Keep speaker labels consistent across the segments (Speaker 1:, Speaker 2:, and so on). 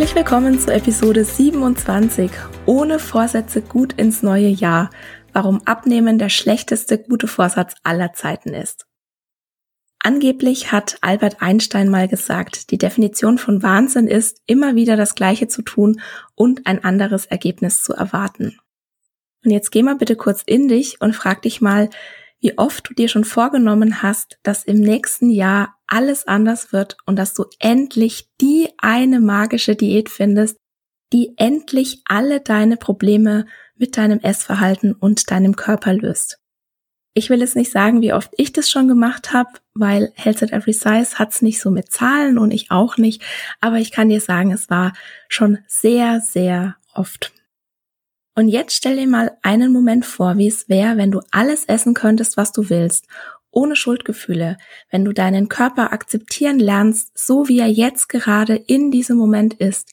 Speaker 1: Herzlich willkommen zu Episode 27 Ohne Vorsätze gut ins neue Jahr. Warum Abnehmen der schlechteste gute Vorsatz aller Zeiten ist. Angeblich hat Albert Einstein mal gesagt, die Definition von Wahnsinn ist, immer wieder das Gleiche zu tun und ein anderes Ergebnis zu erwarten. Und jetzt geh mal bitte kurz in dich und frag dich mal, wie oft du dir schon vorgenommen hast, dass im nächsten Jahr alles anders wird und dass du endlich die eine magische Diät findest, die endlich alle deine Probleme mit deinem Essverhalten und deinem Körper löst. Ich will jetzt nicht sagen, wie oft ich das schon gemacht habe, weil Health at Every Size hat's nicht so mit Zahlen und ich auch nicht, aber ich kann dir sagen, es war schon sehr, sehr oft. Und jetzt stell dir mal einen Moment vor, wie es wäre, wenn du alles essen könntest, was du willst, ohne Schuldgefühle, wenn du deinen Körper akzeptieren lernst, so wie er jetzt gerade in diesem Moment ist.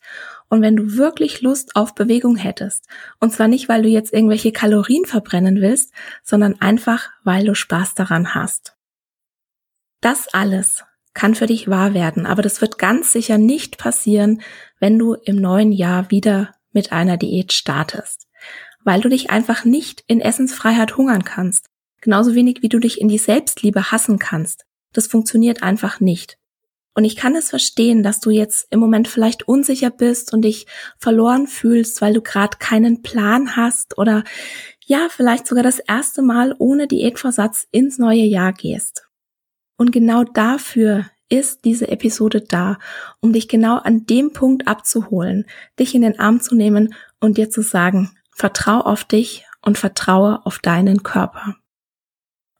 Speaker 1: Und wenn du wirklich Lust auf Bewegung hättest. Und zwar nicht, weil du jetzt irgendwelche Kalorien verbrennen willst, sondern einfach, weil du Spaß daran hast. Das alles kann für dich wahr werden, aber das wird ganz sicher nicht passieren, wenn du im neuen Jahr wieder mit einer Diät startest weil du dich einfach nicht in Essensfreiheit hungern kannst. Genauso wenig wie du dich in die Selbstliebe hassen kannst. Das funktioniert einfach nicht. Und ich kann es verstehen, dass du jetzt im Moment vielleicht unsicher bist und dich verloren fühlst, weil du gerade keinen Plan hast oder ja, vielleicht sogar das erste Mal ohne Diätversatz ins neue Jahr gehst. Und genau dafür ist diese Episode da, um dich genau an dem Punkt abzuholen, dich in den Arm zu nehmen und dir zu sagen, Vertrau auf dich und vertraue auf deinen Körper.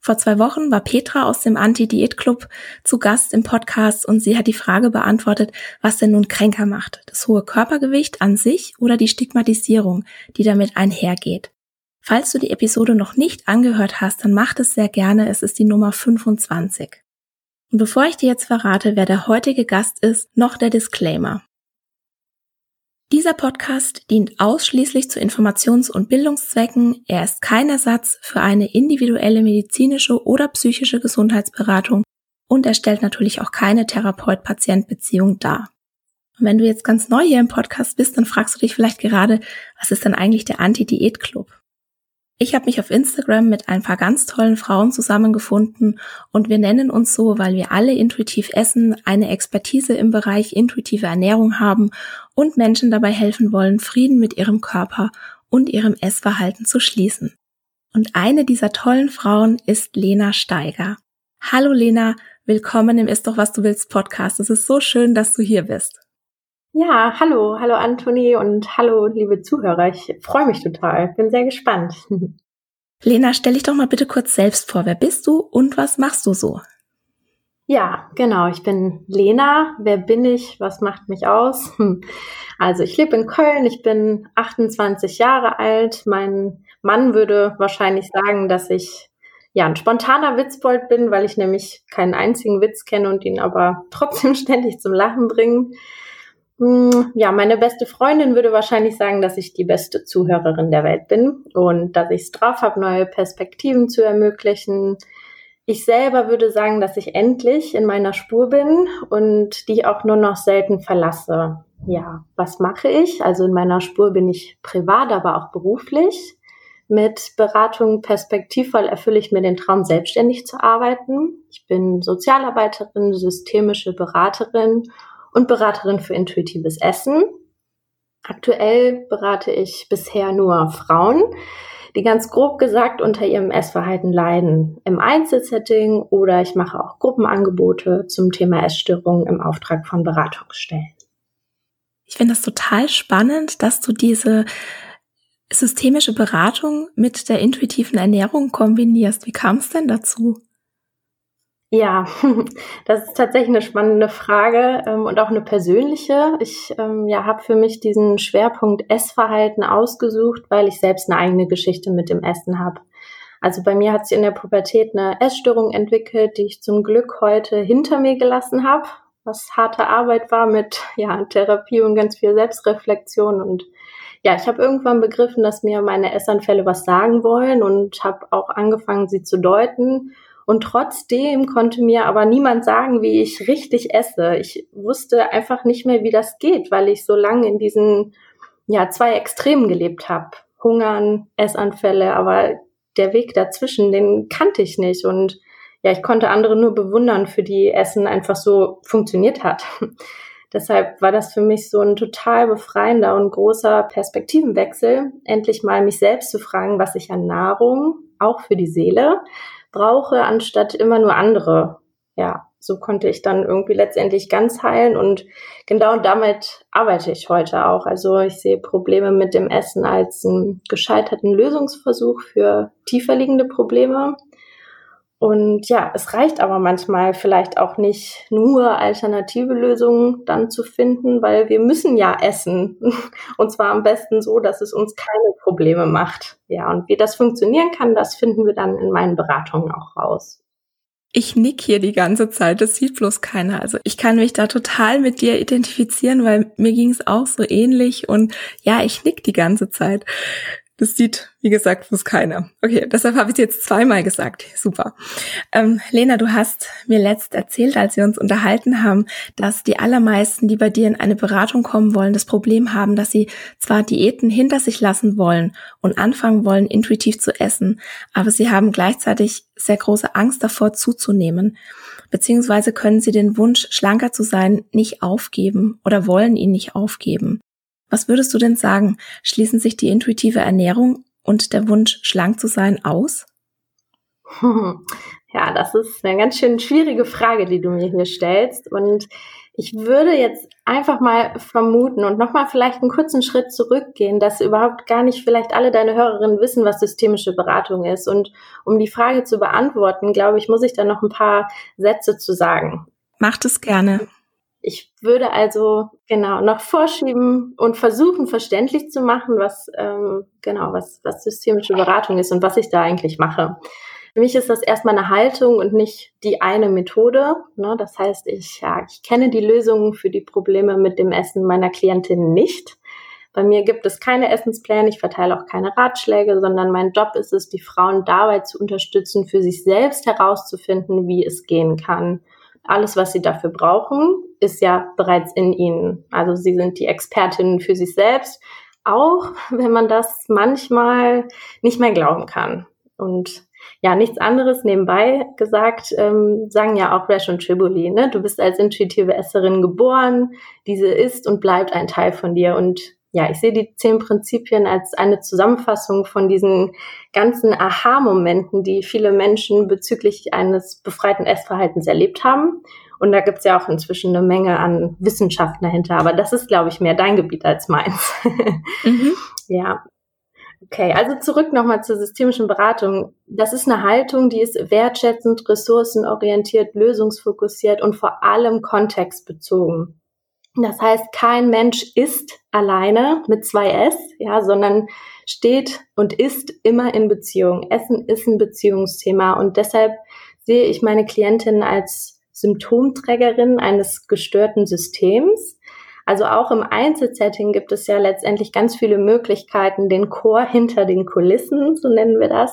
Speaker 1: Vor zwei Wochen war Petra aus dem Anti-Diät-Club zu Gast im Podcast und sie hat die Frage beantwortet, was denn nun kränker macht. Das hohe Körpergewicht an sich oder die Stigmatisierung, die damit einhergeht. Falls du die Episode noch nicht angehört hast, dann mach es sehr gerne. Es ist die Nummer 25. Und bevor ich dir jetzt verrate, wer der heutige Gast ist, noch der Disclaimer. Dieser Podcast dient ausschließlich zu Informations- und Bildungszwecken. Er ist kein Ersatz für eine individuelle medizinische oder psychische Gesundheitsberatung und er stellt natürlich auch keine Therapeut-Patient-Beziehung dar. Und wenn du jetzt ganz neu hier im Podcast bist, dann fragst du dich vielleicht gerade, was ist denn eigentlich der Anti-Diät-Club? Ich habe mich auf Instagram mit ein paar ganz tollen Frauen zusammengefunden und wir nennen uns so, weil wir alle intuitiv essen, eine Expertise im Bereich intuitive Ernährung haben und Menschen dabei helfen wollen, Frieden mit ihrem Körper und ihrem Essverhalten zu schließen. Und eine dieser tollen Frauen ist Lena Steiger. Hallo Lena, willkommen im Ist doch was du willst Podcast. Es ist so schön, dass du hier bist.
Speaker 2: Ja, hallo, hallo Antoni und hallo liebe Zuhörer. Ich freue mich total, bin sehr gespannt.
Speaker 1: Lena, stell dich doch mal bitte kurz selbst vor. Wer bist du und was machst du so?
Speaker 2: Ja, genau. Ich bin Lena. Wer bin ich? Was macht mich aus? Also ich lebe in Köln. Ich bin 28 Jahre alt. Mein Mann würde wahrscheinlich sagen, dass ich ja ein spontaner Witzbold bin, weil ich nämlich keinen einzigen Witz kenne und ihn aber trotzdem ständig zum Lachen bringe. Hm, ja, meine beste Freundin würde wahrscheinlich sagen, dass ich die beste Zuhörerin der Welt bin und dass ich es drauf habe, neue Perspektiven zu ermöglichen. Ich selber würde sagen, dass ich endlich in meiner Spur bin und die auch nur noch selten verlasse. Ja, was mache ich? Also in meiner Spur bin ich privat, aber auch beruflich. Mit Beratung perspektivvoll erfülle ich mir den Traum, selbstständig zu arbeiten. Ich bin Sozialarbeiterin, systemische Beraterin und Beraterin für intuitives Essen. Aktuell berate ich bisher nur Frauen, die ganz grob gesagt unter ihrem Essverhalten leiden, im Einzelsetting oder ich mache auch Gruppenangebote zum Thema Essstörungen im Auftrag von Beratungsstellen.
Speaker 1: Ich finde das total spannend, dass du diese systemische Beratung mit der intuitiven Ernährung kombinierst. Wie kam es denn dazu?
Speaker 2: Ja, das ist tatsächlich eine spannende Frage ähm, und auch eine persönliche. Ich ähm, ja, habe für mich diesen Schwerpunkt Essverhalten ausgesucht, weil ich selbst eine eigene Geschichte mit dem Essen habe. Also bei mir hat sich in der Pubertät eine Essstörung entwickelt, die ich zum Glück heute hinter mir gelassen habe, was harte Arbeit war mit ja, Therapie und ganz viel Selbstreflexion und ja, ich habe irgendwann begriffen, dass mir meine Essanfälle was sagen wollen und habe auch angefangen, sie zu deuten. Und trotzdem konnte mir aber niemand sagen, wie ich richtig esse. Ich wusste einfach nicht mehr, wie das geht, weil ich so lange in diesen ja, zwei Extremen gelebt habe. Hungern, Essanfälle, aber der Weg dazwischen, den kannte ich nicht. Und ja, ich konnte andere nur bewundern, für die Essen einfach so funktioniert hat. Deshalb war das für mich so ein total befreiender und großer Perspektivenwechsel, endlich mal mich selbst zu fragen, was ich an Nahrung, auch für die Seele, brauche, anstatt immer nur andere. Ja, so konnte ich dann irgendwie letztendlich ganz heilen und genau damit arbeite ich heute auch. Also ich sehe Probleme mit dem Essen als einen gescheiterten Lösungsversuch für tiefer liegende Probleme und ja, es reicht aber manchmal vielleicht auch nicht nur alternative Lösungen dann zu finden, weil wir müssen ja essen. Und zwar am besten so, dass es uns keine Probleme macht. Ja, und wie das funktionieren kann, das finden wir dann in meinen Beratungen auch raus.
Speaker 1: Ich nick hier die ganze Zeit, das sieht bloß keiner. Also ich kann mich da total mit dir identifizieren, weil mir ging es auch so ähnlich und ja, ich nick die ganze Zeit. Das sieht, wie gesagt, bloß keiner. Okay, deshalb habe ich es jetzt zweimal gesagt. Super. Ähm, Lena, du hast mir letzt erzählt, als wir uns unterhalten haben, dass die allermeisten, die bei dir in eine Beratung kommen wollen, das Problem haben, dass sie zwar Diäten hinter sich lassen wollen und anfangen wollen, intuitiv zu essen, aber sie haben gleichzeitig sehr große Angst davor zuzunehmen. Beziehungsweise können sie den Wunsch, schlanker zu sein, nicht aufgeben oder wollen ihn nicht aufgeben. Was würdest du denn sagen? Schließen sich die intuitive Ernährung und der Wunsch, schlank zu sein, aus?
Speaker 2: Ja, das ist eine ganz schön schwierige Frage, die du mir hier stellst. Und ich würde jetzt einfach mal vermuten und nochmal vielleicht einen kurzen Schritt zurückgehen, dass überhaupt gar nicht vielleicht alle deine Hörerinnen wissen, was systemische Beratung ist. Und um die Frage zu beantworten, glaube ich, muss ich da noch ein paar Sätze zu sagen.
Speaker 1: Macht es gerne.
Speaker 2: Ich würde also genau noch vorschieben und versuchen verständlich zu machen, was ähm, genau was was systemische Beratung ist und was ich da eigentlich mache. Für mich ist das erstmal eine Haltung und nicht die eine Methode. Ne? Das heißt, ich, ja, ich kenne die Lösungen für die Probleme mit dem Essen meiner Klientinnen nicht. Bei mir gibt es keine Essenspläne, ich verteile auch keine Ratschläge, sondern mein Job ist es, die Frauen dabei zu unterstützen, für sich selbst herauszufinden, wie es gehen kann alles, was sie dafür brauchen, ist ja bereits in ihnen. Also sie sind die Expertinnen für sich selbst, auch wenn man das manchmal nicht mehr glauben kann. Und ja, nichts anderes nebenbei gesagt, ähm, sagen ja auch Rash und Tribuli, ne? Du bist als intuitive Esserin geboren, diese ist und bleibt ein Teil von dir. Und ja, ich sehe die zehn Prinzipien als eine Zusammenfassung von diesen ganzen Aha-Momenten, die viele Menschen bezüglich eines befreiten Essverhaltens erlebt haben. Und da gibt's ja auch inzwischen eine Menge an Wissenschaften dahinter, aber das ist, glaube ich, mehr dein Gebiet als meins. Mhm. Ja. Okay, also zurück nochmal zur systemischen Beratung. Das ist eine Haltung, die ist wertschätzend, ressourcenorientiert, lösungsfokussiert und vor allem kontextbezogen. Das heißt, kein Mensch ist alleine mit zwei S, ja, sondern steht und ist immer in Beziehung. Essen ist ein Beziehungsthema und deshalb sehe ich meine Klientin als Symptomträgerin eines gestörten Systems. Also auch im Einzelsetting gibt es ja letztendlich ganz viele Möglichkeiten, den Chor hinter den Kulissen, so nennen wir das,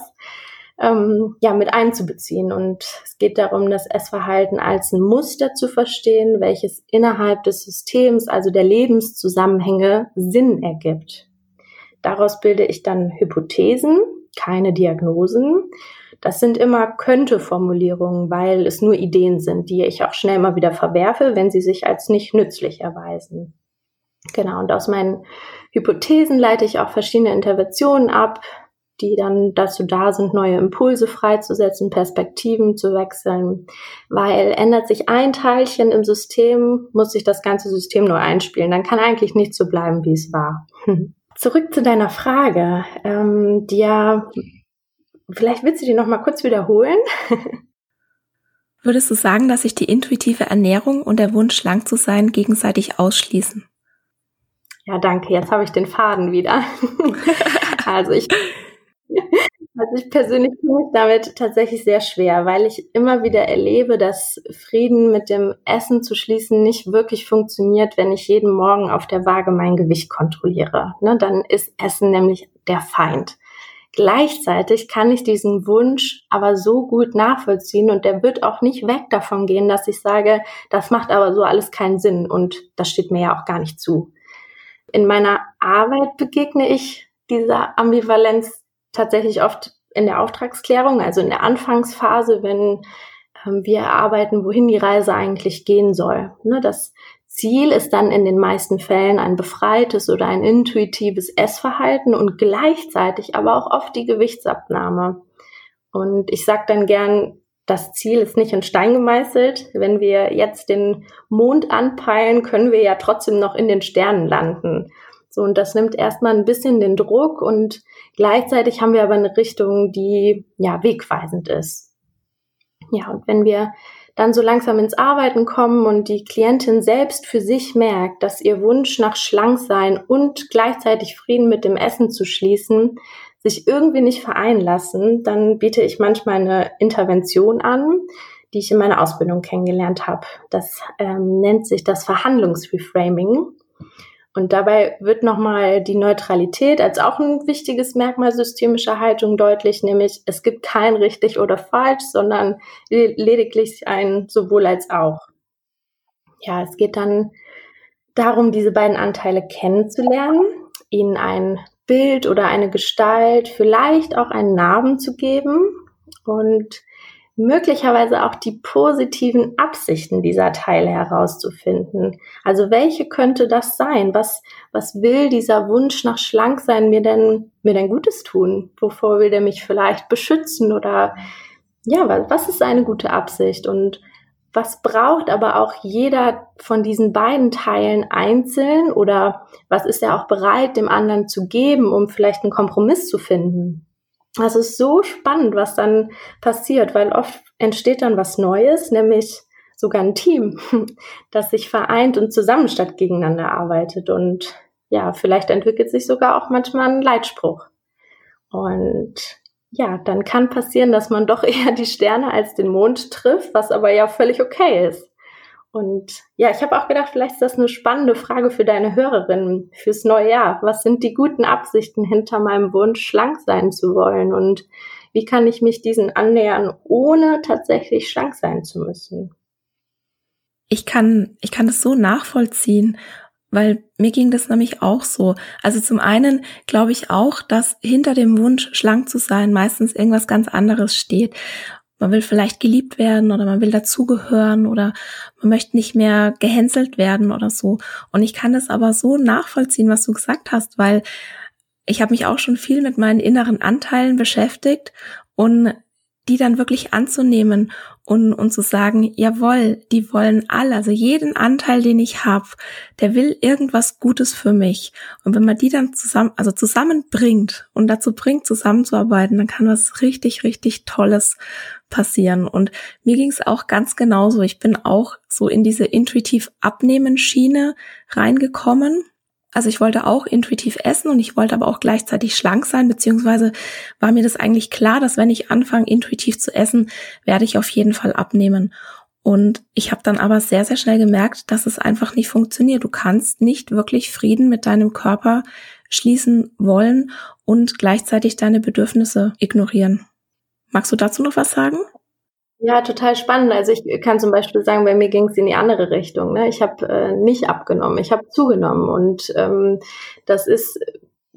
Speaker 2: ähm, ja, mit einzubeziehen. Und es geht darum, das Essverhalten als ein Muster zu verstehen, welches innerhalb des Systems, also der Lebenszusammenhänge, Sinn ergibt. Daraus bilde ich dann Hypothesen, keine Diagnosen. Das sind immer könnte Formulierungen, weil es nur Ideen sind, die ich auch schnell mal wieder verwerfe, wenn sie sich als nicht nützlich erweisen. Genau, und aus meinen Hypothesen leite ich auch verschiedene Interventionen ab, die dann dazu da sind, neue Impulse freizusetzen, Perspektiven zu wechseln. Weil ändert sich ein Teilchen im System, muss sich das ganze System neu einspielen. Dann kann eigentlich nicht so bleiben, wie es war. Zurück zu deiner Frage, ähm, die ja, vielleicht willst du die noch mal kurz wiederholen.
Speaker 1: Würdest du sagen, dass sich die intuitive Ernährung und der Wunsch, schlank zu sein, gegenseitig ausschließen?
Speaker 2: Ja, danke. Jetzt habe ich den Faden wieder. also ich also ich persönlich tue mich damit tatsächlich sehr schwer, weil ich immer wieder erlebe, dass Frieden mit dem Essen zu schließen nicht wirklich funktioniert, wenn ich jeden Morgen auf der Waage mein Gewicht kontrolliere. Ne, dann ist Essen nämlich der Feind. Gleichzeitig kann ich diesen Wunsch aber so gut nachvollziehen und der wird auch nicht weg davon gehen, dass ich sage, das macht aber so alles keinen Sinn und das steht mir ja auch gar nicht zu. In meiner Arbeit begegne ich dieser Ambivalenz tatsächlich oft in der Auftragsklärung, also in der Anfangsphase, wenn ähm, wir erarbeiten, wohin die Reise eigentlich gehen soll. Ne, das Ziel ist dann in den meisten Fällen ein befreites oder ein intuitives Essverhalten und gleichzeitig aber auch oft die Gewichtsabnahme. Und ich sage dann gern, das Ziel ist nicht in Stein gemeißelt. Wenn wir jetzt den Mond anpeilen, können wir ja trotzdem noch in den Sternen landen. So, und das nimmt erstmal ein bisschen den Druck und gleichzeitig haben wir aber eine Richtung, die ja wegweisend ist. Ja, und wenn wir dann so langsam ins Arbeiten kommen und die Klientin selbst für sich merkt, dass ihr Wunsch nach Schlanksein und gleichzeitig Frieden mit dem Essen zu schließen sich irgendwie nicht vereinen lassen, dann biete ich manchmal eine Intervention an, die ich in meiner Ausbildung kennengelernt habe. Das ähm, nennt sich das Verhandlungsreframing. Und dabei wird nochmal die Neutralität als auch ein wichtiges Merkmal systemischer Haltung deutlich, nämlich es gibt kein richtig oder falsch, sondern lediglich ein sowohl als auch. Ja, es geht dann darum, diese beiden Anteile kennenzulernen, ihnen ein Bild oder eine Gestalt, vielleicht auch einen Namen zu geben und möglicherweise auch die positiven Absichten dieser Teile herauszufinden. Also welche könnte das sein? Was, was will dieser Wunsch nach Schlanksein mir denn, mir denn Gutes tun? Wovor will der mich vielleicht beschützen oder ja, was, ist eine gute Absicht? Und was braucht aber auch jeder von diesen beiden Teilen einzeln oder was ist er auch bereit, dem anderen zu geben, um vielleicht einen Kompromiss zu finden? Das ist so spannend, was dann passiert, weil oft entsteht dann was Neues, nämlich sogar ein Team, das sich vereint und zusammen statt gegeneinander arbeitet. Und ja, vielleicht entwickelt sich sogar auch manchmal ein Leitspruch. Und ja, dann kann passieren, dass man doch eher die Sterne als den Mond trifft, was aber ja völlig okay ist. Und ja, ich habe auch gedacht, vielleicht ist das eine spannende Frage für deine Hörerinnen fürs neue Jahr. Was sind die guten Absichten hinter meinem Wunsch, schlank sein zu wollen? Und wie kann ich mich diesen annähern, ohne tatsächlich schlank sein zu müssen?
Speaker 1: Ich kann, ich kann das so nachvollziehen, weil mir ging das nämlich auch so. Also zum einen glaube ich auch, dass hinter dem Wunsch, schlank zu sein, meistens irgendwas ganz anderes steht. Man will vielleicht geliebt werden oder man will dazugehören oder man möchte nicht mehr gehänselt werden oder so. Und ich kann das aber so nachvollziehen, was du gesagt hast, weil ich habe mich auch schon viel mit meinen inneren Anteilen beschäftigt und die dann wirklich anzunehmen und, und zu sagen, jawohl, die wollen alle, also jeden Anteil, den ich habe, der will irgendwas Gutes für mich. Und wenn man die dann zusammen, also zusammenbringt und dazu bringt, zusammenzuarbeiten, dann kann was richtig, richtig Tolles passieren. Und mir ging es auch ganz genauso. Ich bin auch so in diese intuitiv abnehmen Schiene reingekommen also ich wollte auch intuitiv essen und ich wollte aber auch gleichzeitig schlank sein, beziehungsweise war mir das eigentlich klar, dass wenn ich anfange, intuitiv zu essen, werde ich auf jeden Fall abnehmen. Und ich habe dann aber sehr, sehr schnell gemerkt, dass es einfach nicht funktioniert. Du kannst nicht wirklich Frieden mit deinem Körper schließen wollen und gleichzeitig deine Bedürfnisse ignorieren. Magst du dazu noch was sagen?
Speaker 2: Ja, total spannend. Also ich kann zum Beispiel sagen, bei mir ging es in die andere Richtung. Ne? Ich habe äh, nicht abgenommen, ich habe zugenommen. Und ähm, das ist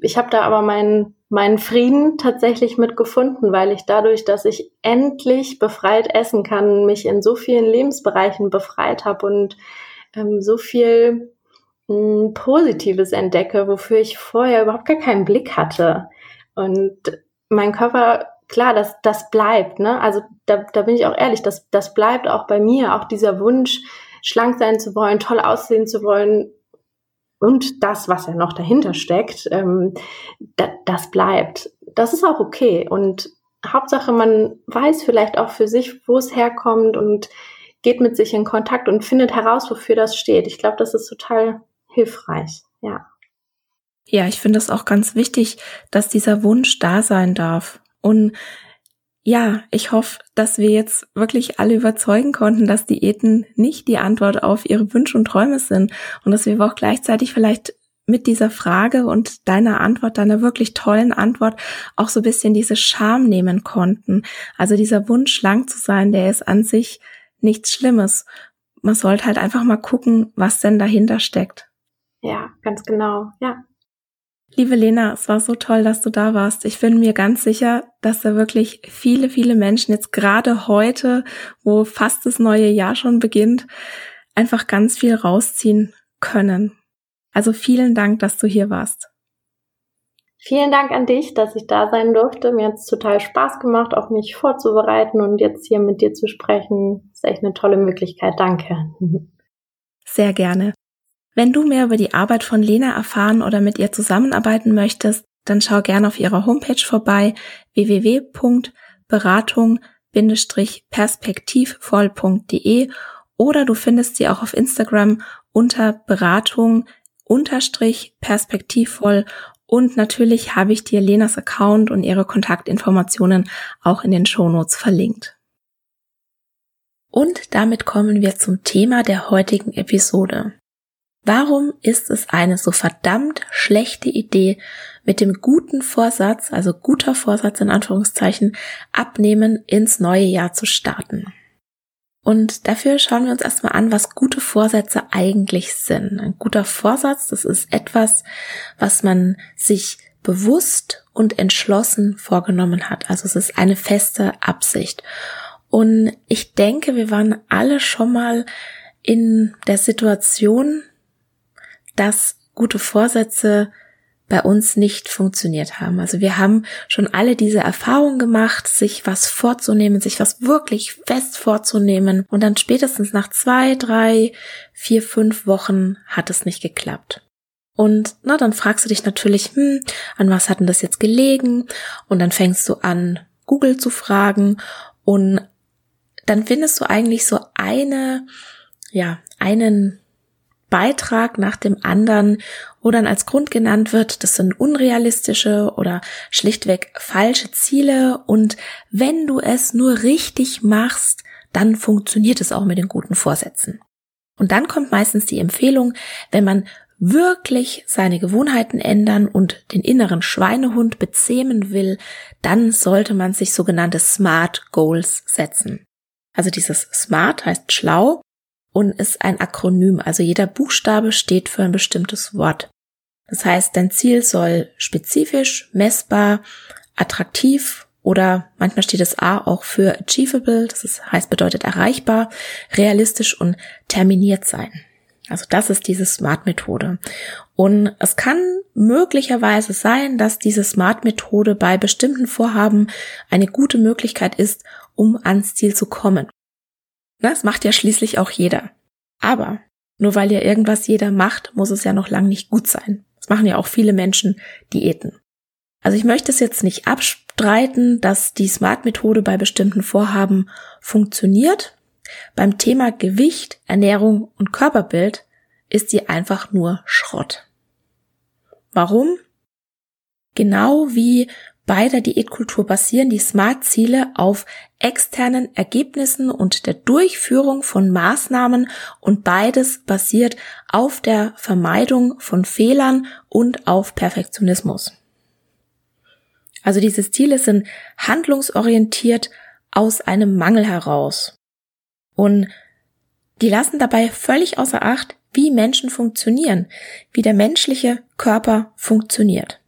Speaker 2: ich habe da aber meinen meinen Frieden tatsächlich mitgefunden, weil ich dadurch, dass ich endlich befreit essen kann, mich in so vielen Lebensbereichen befreit habe und ähm, so viel mh, hm, Positives entdecke, wofür ich vorher überhaupt gar keinen Blick hatte. Und mein Körper, klar, das, das bleibt, ne? Also da, da bin ich auch ehrlich, das, das bleibt auch bei mir, auch dieser Wunsch, schlank sein zu wollen, toll aussehen zu wollen, und das, was ja noch dahinter steckt, ähm, da, das bleibt. Das ist auch okay. Und Hauptsache, man weiß vielleicht auch für sich, wo es herkommt und geht mit sich in Kontakt und findet heraus, wofür das steht. Ich glaube, das ist total hilfreich. Ja.
Speaker 1: Ja, ich finde es auch ganz wichtig, dass dieser Wunsch da sein darf. Und ja, ich hoffe, dass wir jetzt wirklich alle überzeugen konnten, dass Diäten nicht die Antwort auf ihre Wünsche und Träume sind und dass wir auch gleichzeitig vielleicht mit dieser Frage und deiner Antwort, deiner wirklich tollen Antwort auch so ein bisschen diese Scham nehmen konnten. Also dieser Wunsch, schlank zu sein, der ist an sich nichts Schlimmes. Man sollte halt einfach mal gucken, was denn dahinter steckt.
Speaker 2: Ja, ganz genau. Ja.
Speaker 1: Liebe Lena, es war so toll, dass du da warst. Ich bin mir ganz sicher, dass da wirklich viele, viele Menschen jetzt gerade heute, wo fast das neue Jahr schon beginnt, einfach ganz viel rausziehen können. Also vielen Dank, dass du hier warst.
Speaker 2: Vielen Dank an dich, dass ich da sein durfte. Mir hat es total Spaß gemacht, auch mich vorzubereiten und jetzt hier mit dir zu sprechen. Das ist echt eine tolle Möglichkeit. Danke.
Speaker 1: Sehr gerne. Wenn du mehr über die Arbeit von Lena erfahren oder mit ihr zusammenarbeiten möchtest, dann schau gerne auf ihrer Homepage vorbei www.beratung-perspektivvoll.de oder du findest sie auch auf Instagram unter Beratung unterstrich perspektivvoll und natürlich habe ich dir Lenas Account und ihre Kontaktinformationen auch in den Shownotes verlinkt. Und damit kommen wir zum Thema der heutigen Episode. Warum ist es eine so verdammt schlechte Idee, mit dem guten Vorsatz, also guter Vorsatz in Anführungszeichen, abnehmen ins neue Jahr zu starten? Und dafür schauen wir uns erstmal an, was gute Vorsätze eigentlich sind. Ein guter Vorsatz, das ist etwas, was man sich bewusst und entschlossen vorgenommen hat. Also es ist eine feste Absicht. Und ich denke, wir waren alle schon mal in der Situation, dass gute Vorsätze bei uns nicht funktioniert haben. Also wir haben schon alle diese Erfahrung gemacht, sich was vorzunehmen, sich was wirklich fest vorzunehmen und dann spätestens nach zwei, drei, vier, fünf Wochen hat es nicht geklappt. Und na, dann fragst du dich natürlich, hm, an was hat denn das jetzt gelegen? Und dann fängst du an, Google zu fragen und dann findest du eigentlich so eine, ja, einen Beitrag nach dem anderen, wo dann als Grund genannt wird, das sind unrealistische oder schlichtweg falsche Ziele und wenn du es nur richtig machst, dann funktioniert es auch mit den guten Vorsätzen. Und dann kommt meistens die Empfehlung, wenn man wirklich seine Gewohnheiten ändern und den inneren Schweinehund bezähmen will, dann sollte man sich sogenannte Smart Goals setzen. Also dieses Smart heißt schlau und ist ein Akronym, also jeder Buchstabe steht für ein bestimmtes Wort. Das heißt, dein Ziel soll spezifisch, messbar, attraktiv oder manchmal steht das A auch für achievable, das ist, heißt bedeutet erreichbar, realistisch und terminiert sein. Also das ist diese Smart-Methode. Und es kann möglicherweise sein, dass diese Smart-Methode bei bestimmten Vorhaben eine gute Möglichkeit ist, um ans Ziel zu kommen. Das macht ja schließlich auch jeder. Aber nur weil ja irgendwas jeder macht, muss es ja noch lang nicht gut sein. Das machen ja auch viele Menschen Diäten. Also ich möchte es jetzt nicht abstreiten, dass die Smart-Methode bei bestimmten Vorhaben funktioniert. Beim Thema Gewicht, Ernährung und Körperbild ist sie einfach nur Schrott. Warum? Genau wie bei der Diätkultur basieren die Smart-Ziele auf externen Ergebnissen und der Durchführung von Maßnahmen und beides basiert auf der Vermeidung von Fehlern und auf Perfektionismus. Also diese Ziele sind handlungsorientiert aus einem Mangel heraus. Und die lassen dabei völlig außer Acht, wie Menschen funktionieren, wie der menschliche Körper funktioniert.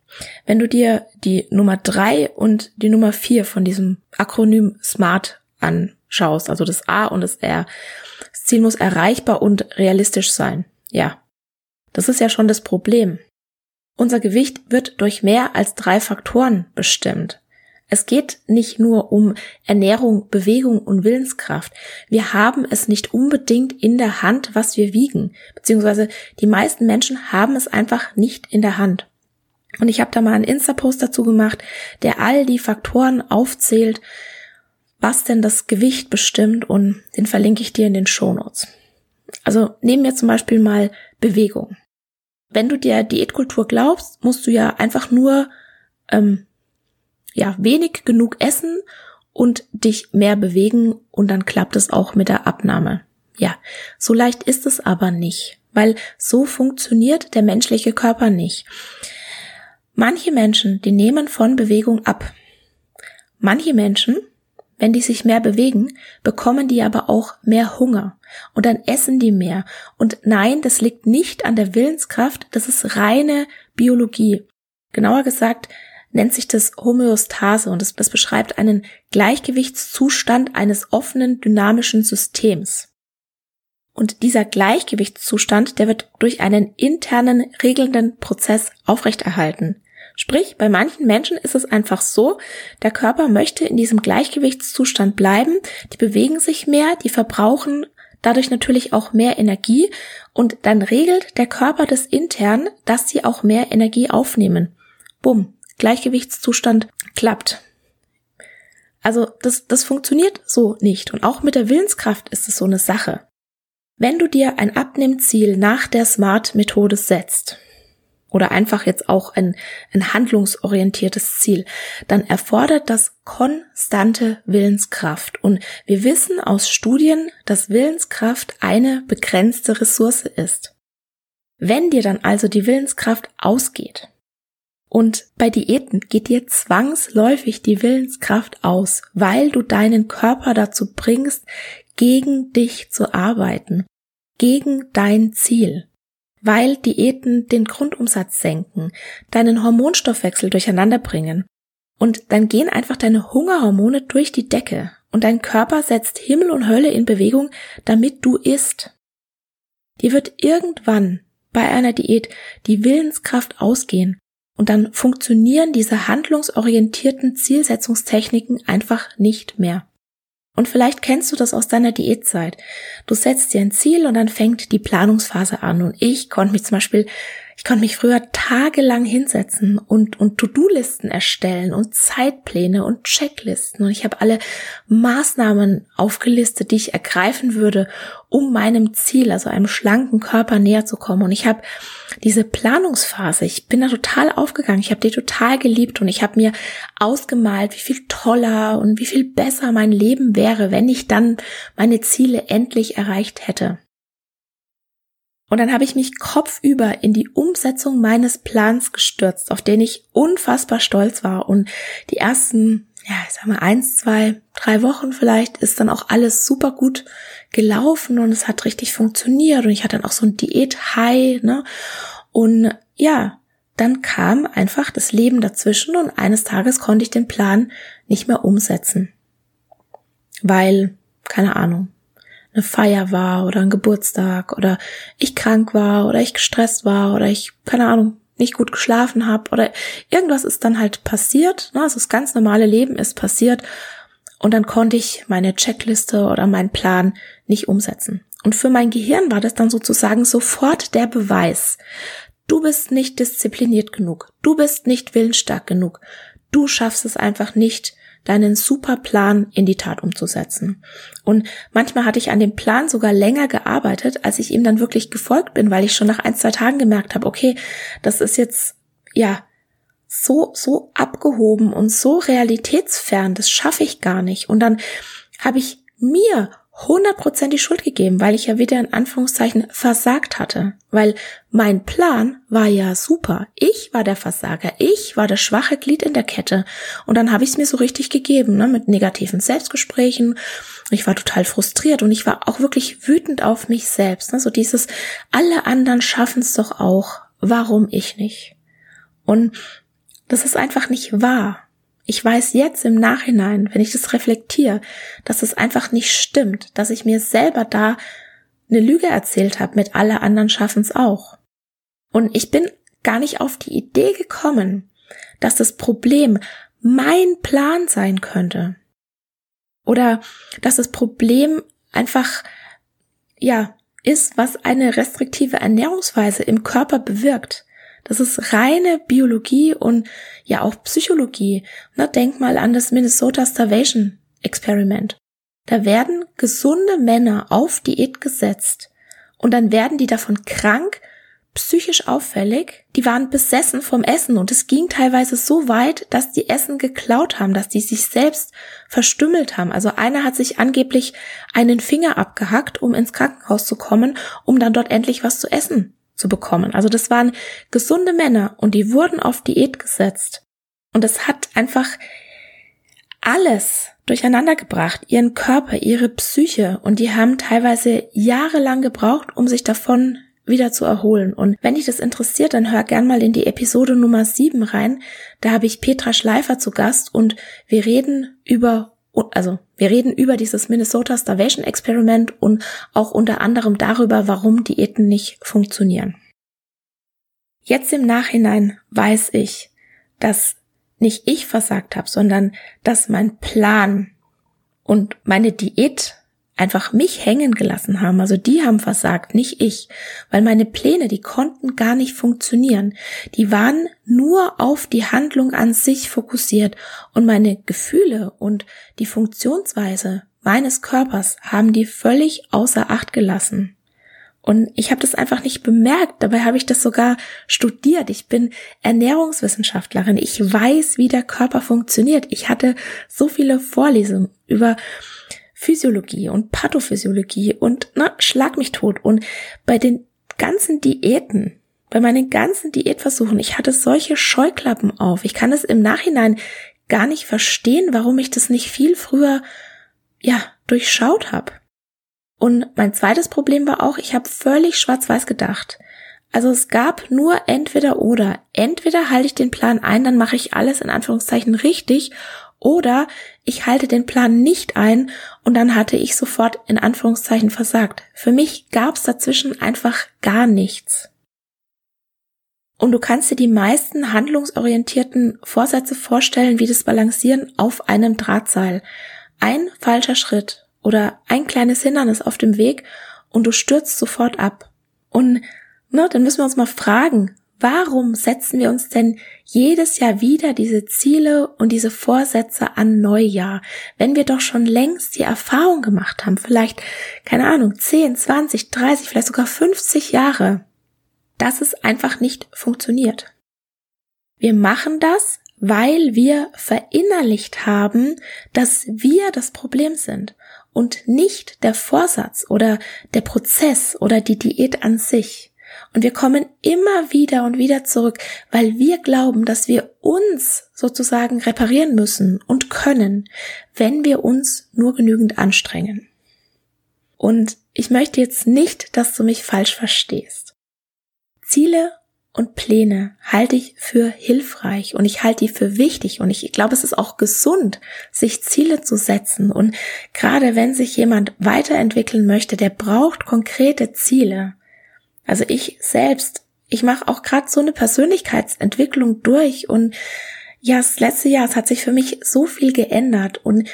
Speaker 1: Wenn du dir die Nummer drei und die Nummer vier von diesem Akronym SMART anschaust, also das A und das R, das Ziel muss erreichbar und realistisch sein. Ja, das ist ja schon das Problem. Unser Gewicht wird durch mehr als drei Faktoren bestimmt. Es geht nicht nur um Ernährung, Bewegung und Willenskraft. Wir haben es nicht unbedingt in der Hand, was wir wiegen, beziehungsweise die meisten Menschen haben es einfach nicht in der Hand. Und ich habe da mal einen Insta-Post dazu gemacht, der all die Faktoren aufzählt, was denn das Gewicht bestimmt und den verlinke ich dir in den Shownotes. Also nehmen wir zum Beispiel mal Bewegung. Wenn du der Diätkultur glaubst, musst du ja einfach nur ähm, ja wenig genug essen und dich mehr bewegen und dann klappt es auch mit der Abnahme. Ja, so leicht ist es aber nicht, weil so funktioniert der menschliche Körper nicht. Manche Menschen, die nehmen von Bewegung ab. Manche Menschen, wenn die sich mehr bewegen, bekommen die aber auch mehr Hunger und dann essen die mehr. Und nein, das liegt nicht an der Willenskraft, das ist reine Biologie. Genauer gesagt nennt sich das Homöostase und das, das beschreibt einen Gleichgewichtszustand eines offenen dynamischen Systems. Und dieser Gleichgewichtszustand, der wird durch einen internen regelnden Prozess aufrechterhalten. Sprich, bei manchen Menschen ist es einfach so, der Körper möchte in diesem Gleichgewichtszustand bleiben, die bewegen sich mehr, die verbrauchen dadurch natürlich auch mehr Energie und dann regelt der Körper das intern, dass sie auch mehr Energie aufnehmen. Bumm, Gleichgewichtszustand klappt. Also das, das funktioniert so nicht und auch mit der Willenskraft ist es so eine Sache. Wenn du dir ein Abnehmziel nach der SMART-Methode setzt, oder einfach jetzt auch ein, ein handlungsorientiertes Ziel, dann erfordert das konstante Willenskraft. Und wir wissen aus Studien, dass Willenskraft eine begrenzte Ressource ist. Wenn dir dann also die Willenskraft ausgeht, und bei Diäten geht dir zwangsläufig die Willenskraft aus, weil du deinen Körper dazu bringst, gegen dich zu arbeiten, gegen dein Ziel weil Diäten den Grundumsatz senken, deinen Hormonstoffwechsel durcheinander bringen. Und dann gehen einfach deine Hungerhormone durch die Decke und dein Körper setzt Himmel und Hölle in Bewegung, damit du isst. Dir wird irgendwann bei einer Diät die Willenskraft ausgehen und dann funktionieren diese handlungsorientierten Zielsetzungstechniken einfach nicht mehr. Und vielleicht kennst du das aus deiner Diätzeit. Du setzt dir ein Ziel und dann fängt die Planungsphase an. Und ich konnte mich zum Beispiel ich konnte mich früher tagelang hinsetzen und, und To-Do-Listen erstellen und Zeitpläne und Checklisten. Und ich habe alle Maßnahmen aufgelistet, die ich ergreifen würde, um meinem Ziel, also einem schlanken Körper näher zu kommen. Und ich habe diese Planungsphase, ich bin da total aufgegangen, ich habe die total geliebt und ich habe mir ausgemalt, wie viel toller und wie viel besser mein Leben wäre, wenn ich dann meine Ziele endlich erreicht hätte. Und dann habe ich mich kopfüber in die Umsetzung meines Plans gestürzt, auf den ich unfassbar stolz war. Und die ersten, ja, ich sag mal, eins, zwei, drei Wochen vielleicht ist dann auch alles super gut gelaufen und es hat richtig funktioniert. Und ich hatte dann auch so ein Diät-High, ne? Und ja, dann kam einfach das Leben dazwischen und eines Tages konnte ich den Plan nicht mehr umsetzen. Weil, keine Ahnung, eine Feier war oder ein Geburtstag oder ich krank war oder ich gestresst war oder ich, keine Ahnung, nicht gut geschlafen habe oder irgendwas ist dann halt passiert. Ne? Also das ganz normale Leben ist passiert und dann konnte ich meine Checkliste oder meinen Plan nicht umsetzen. Und für mein Gehirn war das dann sozusagen sofort der Beweis. Du bist nicht diszipliniert genug. Du bist nicht willensstark genug. Du schaffst es einfach nicht, deinen super Plan in die Tat umzusetzen. Und manchmal hatte ich an dem Plan sogar länger gearbeitet, als ich ihm dann wirklich gefolgt bin, weil ich schon nach ein, zwei Tagen gemerkt habe, okay, das ist jetzt, ja, so, so abgehoben und so realitätsfern, das schaffe ich gar nicht. Und dann habe ich mir 100% die Schuld gegeben, weil ich ja wieder in Anführungszeichen versagt hatte. Weil mein Plan war ja super. Ich war der Versager. Ich war das schwache Glied in der Kette. Und dann habe ich es mir so richtig gegeben, ne, mit negativen Selbstgesprächen. Ich war total frustriert und ich war auch wirklich wütend auf mich selbst. Ne, so dieses, alle anderen schaffen es doch auch. Warum ich nicht? Und das ist einfach nicht wahr. Ich weiß jetzt im Nachhinein, wenn ich das reflektiere, dass es einfach nicht stimmt, dass ich mir selber da eine Lüge erzählt habe mit alle anderen schaffen es auch. Und ich bin gar nicht auf die Idee gekommen, dass das Problem mein Plan sein könnte. Oder dass das Problem einfach, ja, ist, was eine restriktive Ernährungsweise im Körper bewirkt. Das ist reine Biologie und ja auch Psychologie. Na, denk mal an das Minnesota Starvation Experiment. Da werden gesunde Männer auf Diät gesetzt und dann werden die davon krank, psychisch auffällig, die waren besessen vom Essen und es ging teilweise so weit, dass die Essen geklaut haben, dass die sich selbst verstümmelt haben. Also einer hat sich angeblich einen Finger abgehackt, um ins Krankenhaus zu kommen, um dann dort endlich was zu essen zu bekommen. Also das waren gesunde Männer und die wurden auf Diät gesetzt. Und es hat einfach alles durcheinander gebracht, ihren Körper, ihre Psyche und die haben teilweise jahrelang gebraucht, um sich davon wieder zu erholen. Und wenn dich das interessiert, dann hör gern mal in die Episode Nummer 7 rein. Da habe ich Petra Schleifer zu Gast und wir reden über also wir reden über dieses Minnesota Starvation Experiment und auch unter anderem darüber, warum Diäten nicht funktionieren. Jetzt im Nachhinein weiß ich, dass nicht ich versagt habe, sondern dass mein Plan und meine Diät einfach mich hängen gelassen haben. Also die haben versagt, nicht ich. Weil meine Pläne, die konnten gar nicht funktionieren. Die waren nur auf die Handlung an sich fokussiert und meine Gefühle und die Funktionsweise meines Körpers haben die völlig außer Acht gelassen. Und ich habe das einfach nicht bemerkt. Dabei habe ich das sogar studiert. Ich bin Ernährungswissenschaftlerin. Ich weiß, wie der Körper funktioniert. Ich hatte so viele Vorlesungen über Physiologie und Pathophysiologie und na, schlag mich tot. Und bei den ganzen Diäten, bei meinen ganzen Diätversuchen, ich hatte solche Scheuklappen auf. Ich kann es im Nachhinein gar nicht verstehen, warum ich das nicht viel früher, ja, durchschaut habe. Und mein zweites Problem war auch, ich habe völlig schwarz-weiß gedacht. Also es gab nur entweder oder. Entweder halte ich den Plan ein, dann mache ich alles in Anführungszeichen richtig, oder ich halte den Plan nicht ein und dann hatte ich sofort in Anführungszeichen versagt. Für mich gab es dazwischen einfach gar nichts. Und du kannst dir die meisten handlungsorientierten Vorsätze vorstellen, wie das Balancieren auf einem Drahtseil. Ein falscher Schritt oder ein kleines Hindernis auf dem Weg und du stürzt sofort ab. Und na, dann müssen wir uns mal fragen, Warum setzen wir uns denn jedes Jahr wieder diese Ziele und diese Vorsätze an Neujahr, wenn wir doch schon längst die Erfahrung gemacht haben, vielleicht, keine Ahnung, 10, 20, 30, vielleicht sogar 50 Jahre, dass es einfach nicht funktioniert. Wir machen das, weil wir verinnerlicht haben, dass wir das Problem sind und nicht der Vorsatz oder der Prozess oder die Diät an sich. Und wir kommen immer wieder und wieder zurück, weil wir glauben, dass wir uns sozusagen reparieren müssen und können, wenn wir uns nur genügend anstrengen. Und ich möchte jetzt nicht, dass du mich falsch verstehst. Ziele und Pläne halte ich für hilfreich und ich halte die für wichtig und ich glaube, es ist auch gesund, sich Ziele zu setzen und gerade wenn sich jemand weiterentwickeln möchte, der braucht konkrete Ziele. Also ich selbst, ich mache auch gerade so eine Persönlichkeitsentwicklung durch und ja, das letzte Jahr, es hat sich für mich so viel geändert und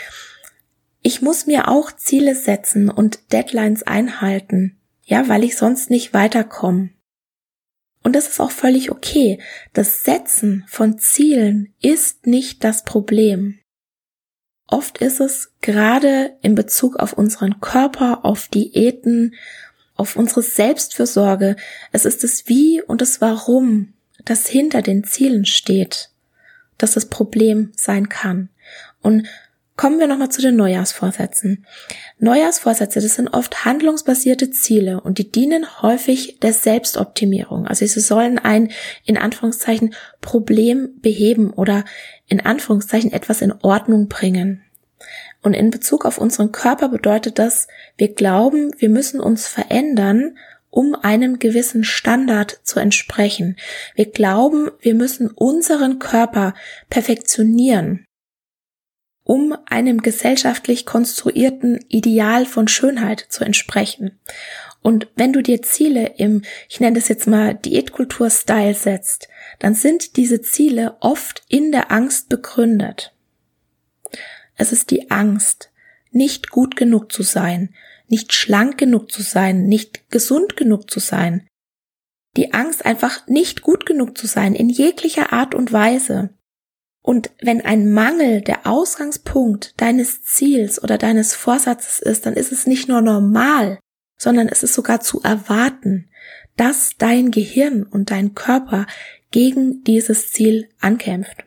Speaker 1: ich muss mir auch Ziele setzen und Deadlines einhalten, ja, weil ich sonst nicht weiterkomme. Und das ist auch völlig okay. Das Setzen von Zielen ist nicht das Problem. Oft ist es gerade in Bezug auf unseren Körper, auf Diäten, auf unsere Selbstfürsorge. Es ist das Wie und das Warum, das hinter den Zielen steht, dass das Problem sein kann. Und kommen wir nochmal zu den Neujahrsvorsätzen. Neujahrsvorsätze, das sind oft handlungsbasierte Ziele und die dienen häufig der Selbstoptimierung. Also sie sollen ein, in Anführungszeichen, Problem beheben oder in Anführungszeichen etwas in Ordnung bringen. Und in Bezug auf unseren Körper bedeutet das, wir glauben, wir müssen uns verändern, um einem gewissen Standard zu entsprechen. Wir glauben, wir müssen unseren Körper perfektionieren, um einem gesellschaftlich konstruierten Ideal von Schönheit zu entsprechen. Und wenn du dir Ziele im, ich nenne das jetzt mal Diätkultur-Style setzt, dann sind diese Ziele oft in der Angst begründet. Es ist die Angst, nicht gut genug zu sein, nicht schlank genug zu sein, nicht gesund genug zu sein. Die Angst einfach nicht gut genug zu sein in jeglicher Art und Weise. Und wenn ein Mangel der Ausgangspunkt deines Ziels oder deines Vorsatzes ist, dann ist es nicht nur normal, sondern es ist sogar zu erwarten, dass dein Gehirn und dein Körper gegen dieses Ziel ankämpft.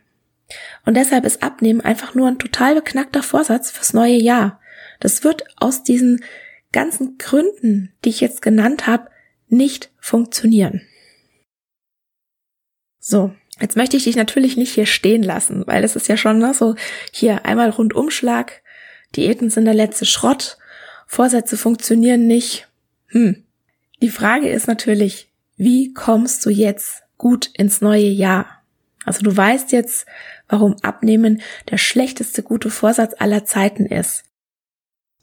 Speaker 1: Und deshalb ist Abnehmen einfach nur ein total beknackter Vorsatz fürs neue Jahr. Das wird aus diesen ganzen Gründen, die ich jetzt genannt habe, nicht funktionieren. So, jetzt möchte ich dich natürlich nicht hier stehen lassen, weil es ist ja schon ne, so hier einmal Rundumschlag, Diäten sind der letzte Schrott, Vorsätze funktionieren nicht. Hm. Die Frage ist natürlich, wie kommst du jetzt gut ins neue Jahr? Also du weißt jetzt, warum Abnehmen der schlechteste gute Vorsatz aller Zeiten ist.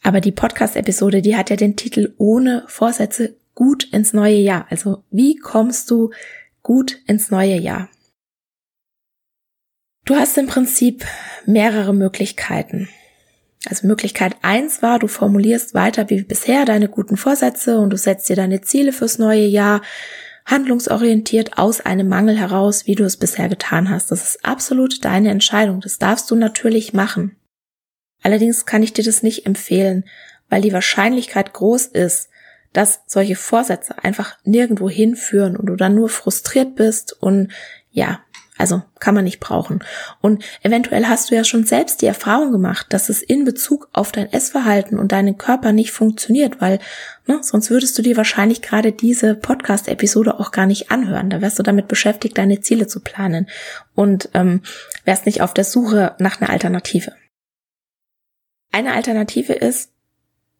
Speaker 1: Aber die Podcast-Episode, die hat ja den Titel Ohne Vorsätze gut ins neue Jahr. Also wie kommst du gut ins neue Jahr? Du hast im Prinzip mehrere Möglichkeiten. Also Möglichkeit eins war, du formulierst weiter wie bisher deine guten Vorsätze und du setzt dir deine Ziele fürs neue Jahr handlungsorientiert aus einem Mangel heraus, wie du es bisher getan hast. Das ist absolut deine Entscheidung. Das darfst du natürlich machen. Allerdings kann ich dir das nicht empfehlen, weil die Wahrscheinlichkeit groß ist, dass solche Vorsätze einfach nirgendwo hinführen und du dann nur frustriert bist und ja, also kann man nicht brauchen. Und eventuell hast du ja schon selbst die Erfahrung gemacht, dass es in Bezug auf dein Essverhalten und deinen Körper nicht funktioniert, weil ne, sonst würdest du dir wahrscheinlich gerade diese Podcast-Episode auch gar nicht anhören. Da wärst du damit beschäftigt, deine Ziele zu planen und ähm, wärst nicht auf der Suche nach einer Alternative. Eine Alternative ist,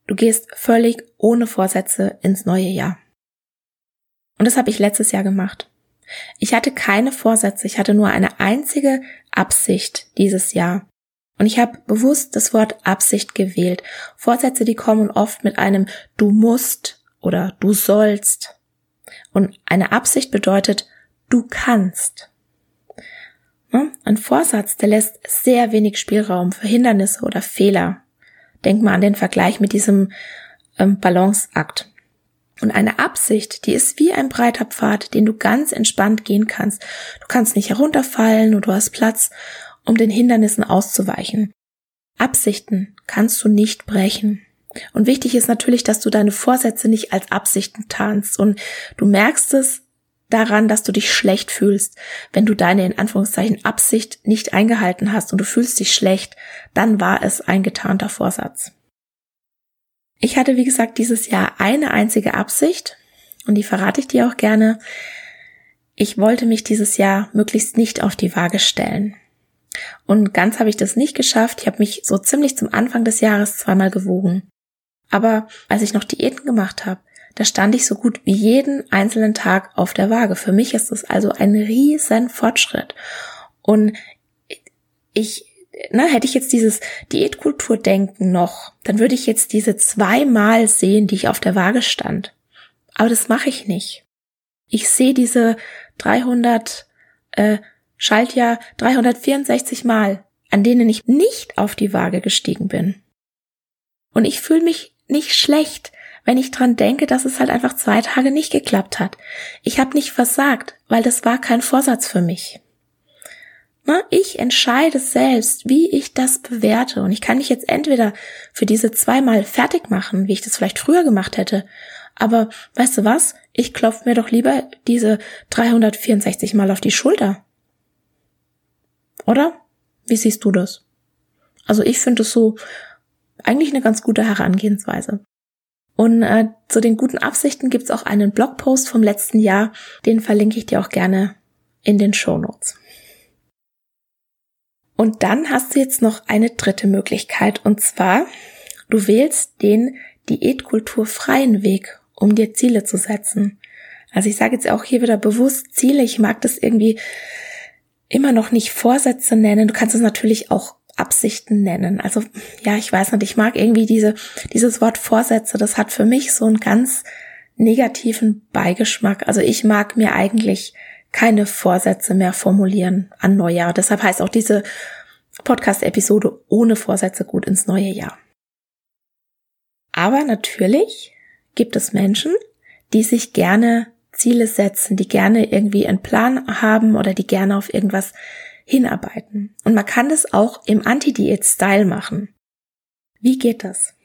Speaker 1: du gehst völlig ohne Vorsätze ins neue Jahr. Und das habe ich letztes Jahr gemacht. Ich hatte keine Vorsätze, ich hatte nur eine einzige Absicht dieses Jahr. Und ich habe bewusst das Wort Absicht gewählt. Vorsätze, die kommen oft mit einem du musst oder du sollst. Und eine Absicht bedeutet du kannst. Ne? Ein Vorsatz, der lässt sehr wenig Spielraum für Hindernisse oder Fehler. Denk mal an den Vergleich mit diesem ähm, Balanceakt. Und eine Absicht, die ist wie ein breiter Pfad, den du ganz entspannt gehen kannst. Du kannst nicht herunterfallen und du hast Platz, um den Hindernissen auszuweichen. Absichten kannst du nicht brechen. Und wichtig ist natürlich, dass du deine Vorsätze nicht als Absichten tarnst. Und du merkst es daran, dass du dich schlecht fühlst. Wenn du deine in Anführungszeichen Absicht nicht eingehalten hast und du fühlst dich schlecht, dann war es ein getarnter Vorsatz. Ich hatte, wie gesagt, dieses Jahr eine einzige Absicht und die verrate ich dir auch gerne. Ich wollte mich dieses Jahr möglichst nicht auf die Waage stellen. Und ganz habe ich das nicht geschafft. Ich habe mich so ziemlich zum Anfang des Jahres zweimal gewogen. Aber als ich noch Diäten gemacht habe, da stand ich so gut wie jeden einzelnen Tag auf der Waage. Für mich ist das also ein riesen Fortschritt. Und ich, na, hätte ich jetzt dieses Diätkulturdenken noch, dann würde ich jetzt diese zweimal sehen, die ich auf der Waage stand. Aber das mache ich nicht. Ich sehe diese 300 äh, Schaltjahr 364 Mal, an denen ich nicht auf die Waage gestiegen bin. Und ich fühle mich nicht schlecht, wenn ich dran denke, dass es halt einfach zwei Tage nicht geklappt hat. Ich habe nicht versagt, weil das war kein Vorsatz für mich. Na, ich entscheide selbst, wie ich das bewerte. Und ich kann mich jetzt entweder für diese zweimal fertig machen, wie ich das vielleicht früher gemacht hätte. Aber weißt du was? Ich klopfe mir doch lieber diese 364 Mal auf die Schulter. Oder? Wie siehst du das? Also ich finde es so eigentlich eine ganz gute Herangehensweise. Und äh, zu den guten Absichten gibt's auch einen Blogpost vom letzten Jahr, den verlinke ich dir auch gerne in den Show Notes. Und dann hast du jetzt noch eine dritte Möglichkeit, und zwar, du wählst den diätkulturfreien Weg um dir Ziele zu setzen. Also ich sage jetzt auch hier wieder bewusst Ziele. Ich mag das irgendwie immer noch nicht Vorsätze nennen. Du kannst es natürlich auch Absichten nennen. Also ja, ich weiß nicht, ich mag irgendwie diese, dieses Wort Vorsätze. Das hat für mich so einen ganz negativen Beigeschmack. Also ich mag mir eigentlich keine Vorsätze mehr formulieren an Neujahr. Deshalb heißt auch diese Podcast-Episode ohne Vorsätze gut ins neue Jahr. Aber natürlich gibt es Menschen, die sich gerne Ziele setzen, die gerne irgendwie einen Plan haben oder die gerne auf irgendwas hinarbeiten. Und man kann das auch im Anti-Diät-Style machen. Wie geht das?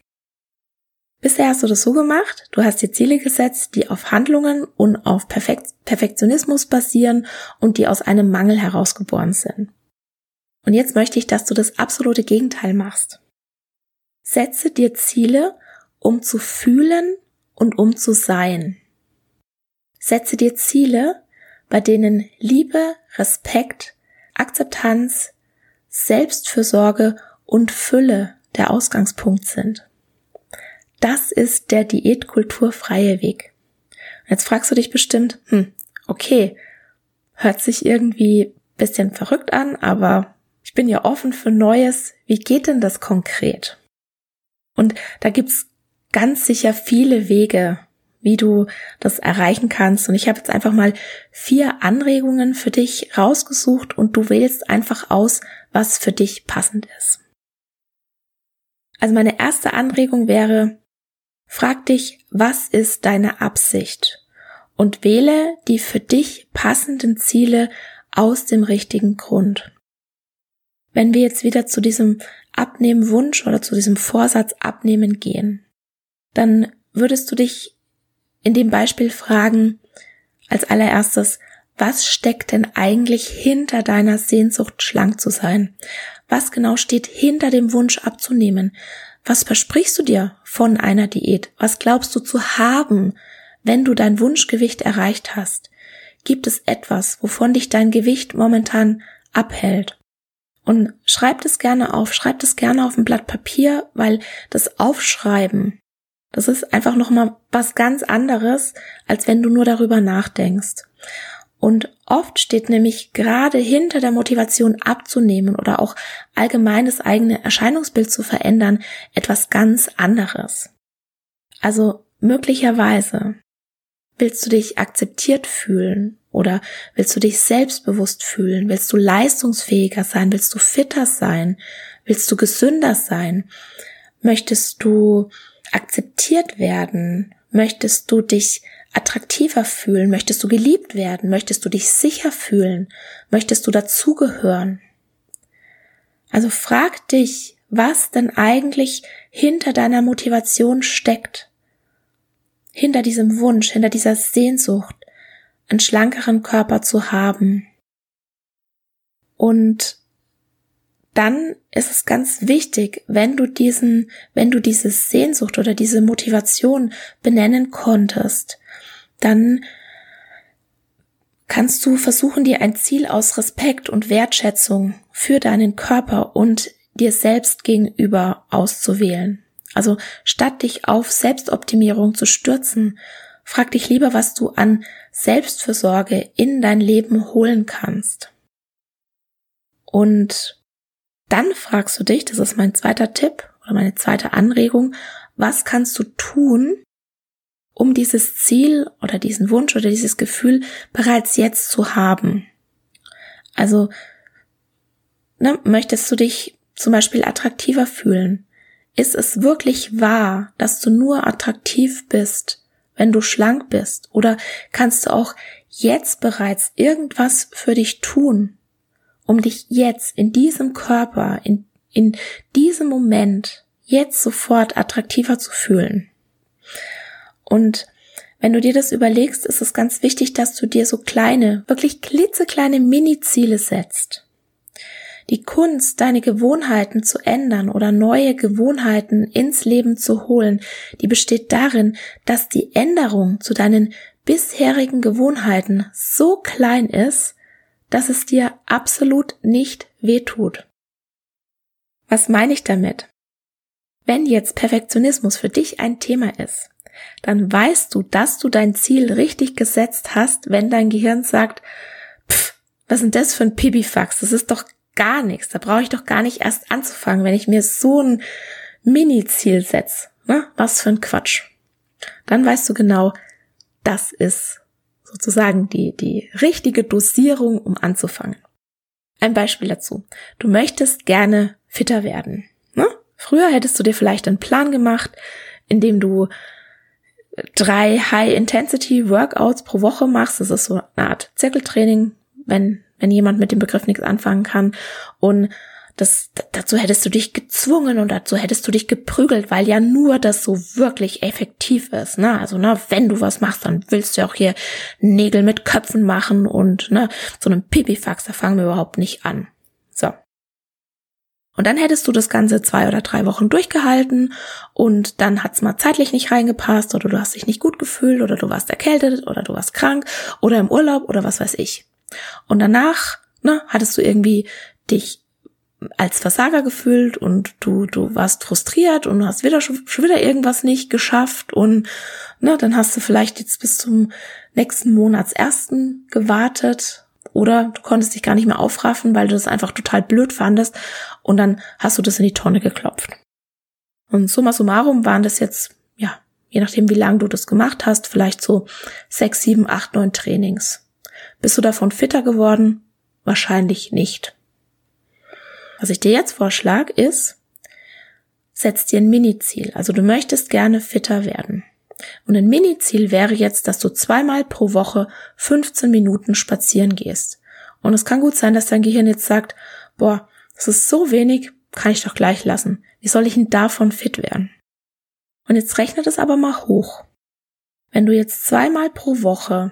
Speaker 1: Bisher hast du das so gemacht, du hast dir Ziele gesetzt, die auf Handlungen und auf Perfekt Perfektionismus basieren und die aus einem Mangel herausgeboren sind. Und jetzt möchte ich, dass du das absolute Gegenteil machst. Setze dir Ziele, um zu fühlen und um zu sein. Setze dir Ziele, bei denen Liebe, Respekt, Akzeptanz, Selbstfürsorge und Fülle der Ausgangspunkt sind. Das ist der diätkulturfreie Weg. Jetzt fragst du dich bestimmt, hm, okay, hört sich irgendwie bisschen verrückt an, aber ich bin ja offen für Neues. Wie geht denn das konkret? Und da gibt's ganz sicher viele Wege, wie du das erreichen kannst. Und ich habe jetzt einfach mal vier Anregungen für dich rausgesucht und du wählst einfach aus, was für dich passend ist. Also meine erste Anregung wäre, frag dich, was ist deine Absicht? Und wähle die für dich passenden Ziele aus dem richtigen Grund. Wenn wir jetzt wieder zu diesem Abnehmenwunsch oder zu diesem Vorsatz abnehmen gehen, dann würdest du dich in dem Beispiel fragen, als allererstes, was steckt denn eigentlich hinter deiner Sehnsucht, schlank zu sein? Was genau steht hinter dem Wunsch abzunehmen? Was versprichst du dir von einer Diät? Was glaubst du zu haben, wenn du dein Wunschgewicht erreicht hast? Gibt es etwas, wovon dich dein Gewicht momentan abhält? Und schreib das gerne auf, schreib das gerne auf ein Blatt Papier, weil das Aufschreiben, das ist einfach nochmal was ganz anderes, als wenn du nur darüber nachdenkst. Und oft steht nämlich gerade hinter der Motivation abzunehmen oder auch allgemein das eigene Erscheinungsbild zu verändern etwas ganz anderes. Also möglicherweise willst du dich akzeptiert fühlen oder willst du dich selbstbewusst fühlen? Willst du leistungsfähiger sein? Willst du fitter sein? Willst du gesünder sein? Möchtest du akzeptiert werden? Möchtest du dich attraktiver fühlen? Möchtest du geliebt werden? Möchtest du dich sicher fühlen? Möchtest du dazugehören? Also frag dich, was denn eigentlich hinter deiner Motivation steckt. Hinter diesem Wunsch, hinter dieser Sehnsucht, einen schlankeren Körper zu haben. Und dann ist es ganz wichtig, wenn du diesen, wenn du diese Sehnsucht oder diese Motivation benennen konntest, dann kannst du versuchen, dir ein Ziel aus Respekt und Wertschätzung für deinen Körper und dir selbst gegenüber auszuwählen. Also statt dich auf Selbstoptimierung zu stürzen, frag dich lieber, was du an Selbstfürsorge in dein Leben holen kannst. Und dann fragst du dich, das ist mein zweiter Tipp oder meine zweite Anregung, was kannst du tun, um dieses Ziel oder diesen Wunsch oder dieses Gefühl bereits jetzt zu haben? Also, ne, möchtest du dich zum Beispiel attraktiver fühlen? Ist es wirklich wahr, dass du nur attraktiv bist, wenn du schlank bist? Oder kannst du auch jetzt bereits irgendwas für dich tun, um dich jetzt in diesem Körper, in, in diesem Moment, jetzt sofort attraktiver zu fühlen? Und wenn du dir das überlegst, ist es ganz wichtig, dass du dir so kleine, wirklich klitzekleine Mini-Ziele setzt. Die Kunst, deine Gewohnheiten zu ändern oder neue Gewohnheiten ins Leben zu holen, die besteht darin, dass die Änderung zu deinen bisherigen Gewohnheiten so klein ist, dass es dir absolut nicht wehtut. Was meine ich damit? Wenn jetzt Perfektionismus für dich ein Thema ist, dann weißt du, dass du dein Ziel richtig gesetzt hast, wenn dein Gehirn sagt, pff, was denn das für ein Pipifax? Das ist doch gar nichts. Da brauche ich doch gar nicht erst anzufangen, wenn ich mir so ein Mini-Ziel setze. Ne? Was für ein Quatsch. Dann weißt du genau, das ist sozusagen die, die richtige Dosierung, um anzufangen. Ein Beispiel dazu. Du möchtest gerne fitter werden. Ne? Früher hättest du dir vielleicht einen Plan gemacht, in dem du drei High-Intensity-Workouts pro Woche machst. Das ist so eine Art Zirkeltraining, wenn, wenn jemand mit dem Begriff nichts anfangen kann. Und das, dazu hättest du dich gezwungen und dazu hättest du dich geprügelt, weil ja nur das so wirklich effektiv ist. Ne? Also, ne, wenn du was machst, dann willst du auch hier Nägel mit Köpfen machen und ne, so einem Pipifax, da fangen wir überhaupt nicht an. Und dann hättest du das Ganze zwei oder drei Wochen durchgehalten und dann hat's mal zeitlich nicht reingepasst oder du hast dich nicht gut gefühlt oder du warst erkältet oder du warst krank oder im Urlaub oder was weiß ich. Und danach, ne, hattest du irgendwie dich als Versager gefühlt und du, du warst frustriert und hast wieder schon wieder irgendwas nicht geschafft und ne, dann hast du vielleicht jetzt bis zum nächsten Monatsersten gewartet oder du konntest dich gar nicht mehr aufraffen, weil du das einfach total blöd fandest und dann hast du das in die Tonne geklopft. Und summa summarum waren das jetzt, ja, je nachdem wie lange du das gemacht hast, vielleicht so sechs, sieben, acht, neun Trainings. Bist du davon fitter geworden? Wahrscheinlich nicht. Was ich dir jetzt vorschlage, ist, setz dir ein Mini-Ziel. Also du möchtest gerne fitter werden. Und ein Mini-Ziel wäre jetzt, dass du zweimal pro Woche 15 Minuten spazieren gehst. Und es kann gut sein, dass dein Gehirn jetzt sagt, boah, das ist so wenig, kann ich doch gleich lassen. Wie soll ich denn davon fit werden? Und jetzt rechne das aber mal hoch. Wenn du jetzt zweimal pro Woche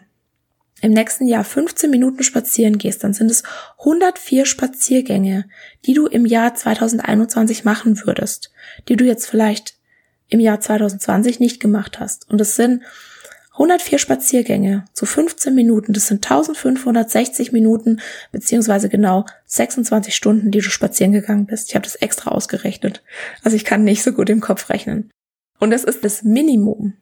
Speaker 1: im nächsten Jahr 15 Minuten spazieren gehst, dann sind es 104 Spaziergänge, die du im Jahr 2021 machen würdest, die du jetzt vielleicht im Jahr 2020 nicht gemacht hast. Und es sind 104 Spaziergänge zu 15 Minuten, das sind 1560 Minuten, beziehungsweise genau 26 Stunden, die du spazieren gegangen bist. Ich habe das extra ausgerechnet. Also ich kann nicht so gut im Kopf rechnen. Und das ist das Minimum,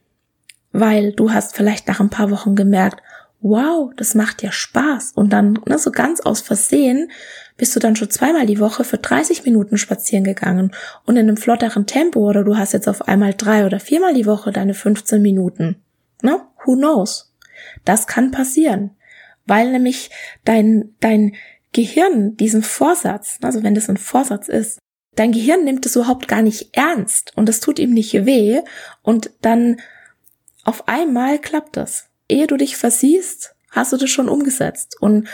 Speaker 1: weil du hast vielleicht nach ein paar Wochen gemerkt, wow, das macht ja Spaß. Und dann, ne, so ganz aus Versehen, bist du dann schon zweimal die Woche für 30 Minuten spazieren gegangen und in einem flotteren Tempo oder du hast jetzt auf einmal drei oder viermal die Woche deine 15 Minuten. Ne? Who knows? Das kann passieren, weil nämlich dein, dein Gehirn diesen Vorsatz, also wenn das ein Vorsatz ist, dein Gehirn nimmt es überhaupt gar nicht ernst und es tut ihm nicht weh und dann auf einmal klappt das ehe du dich versiehst, hast du das schon umgesetzt. Und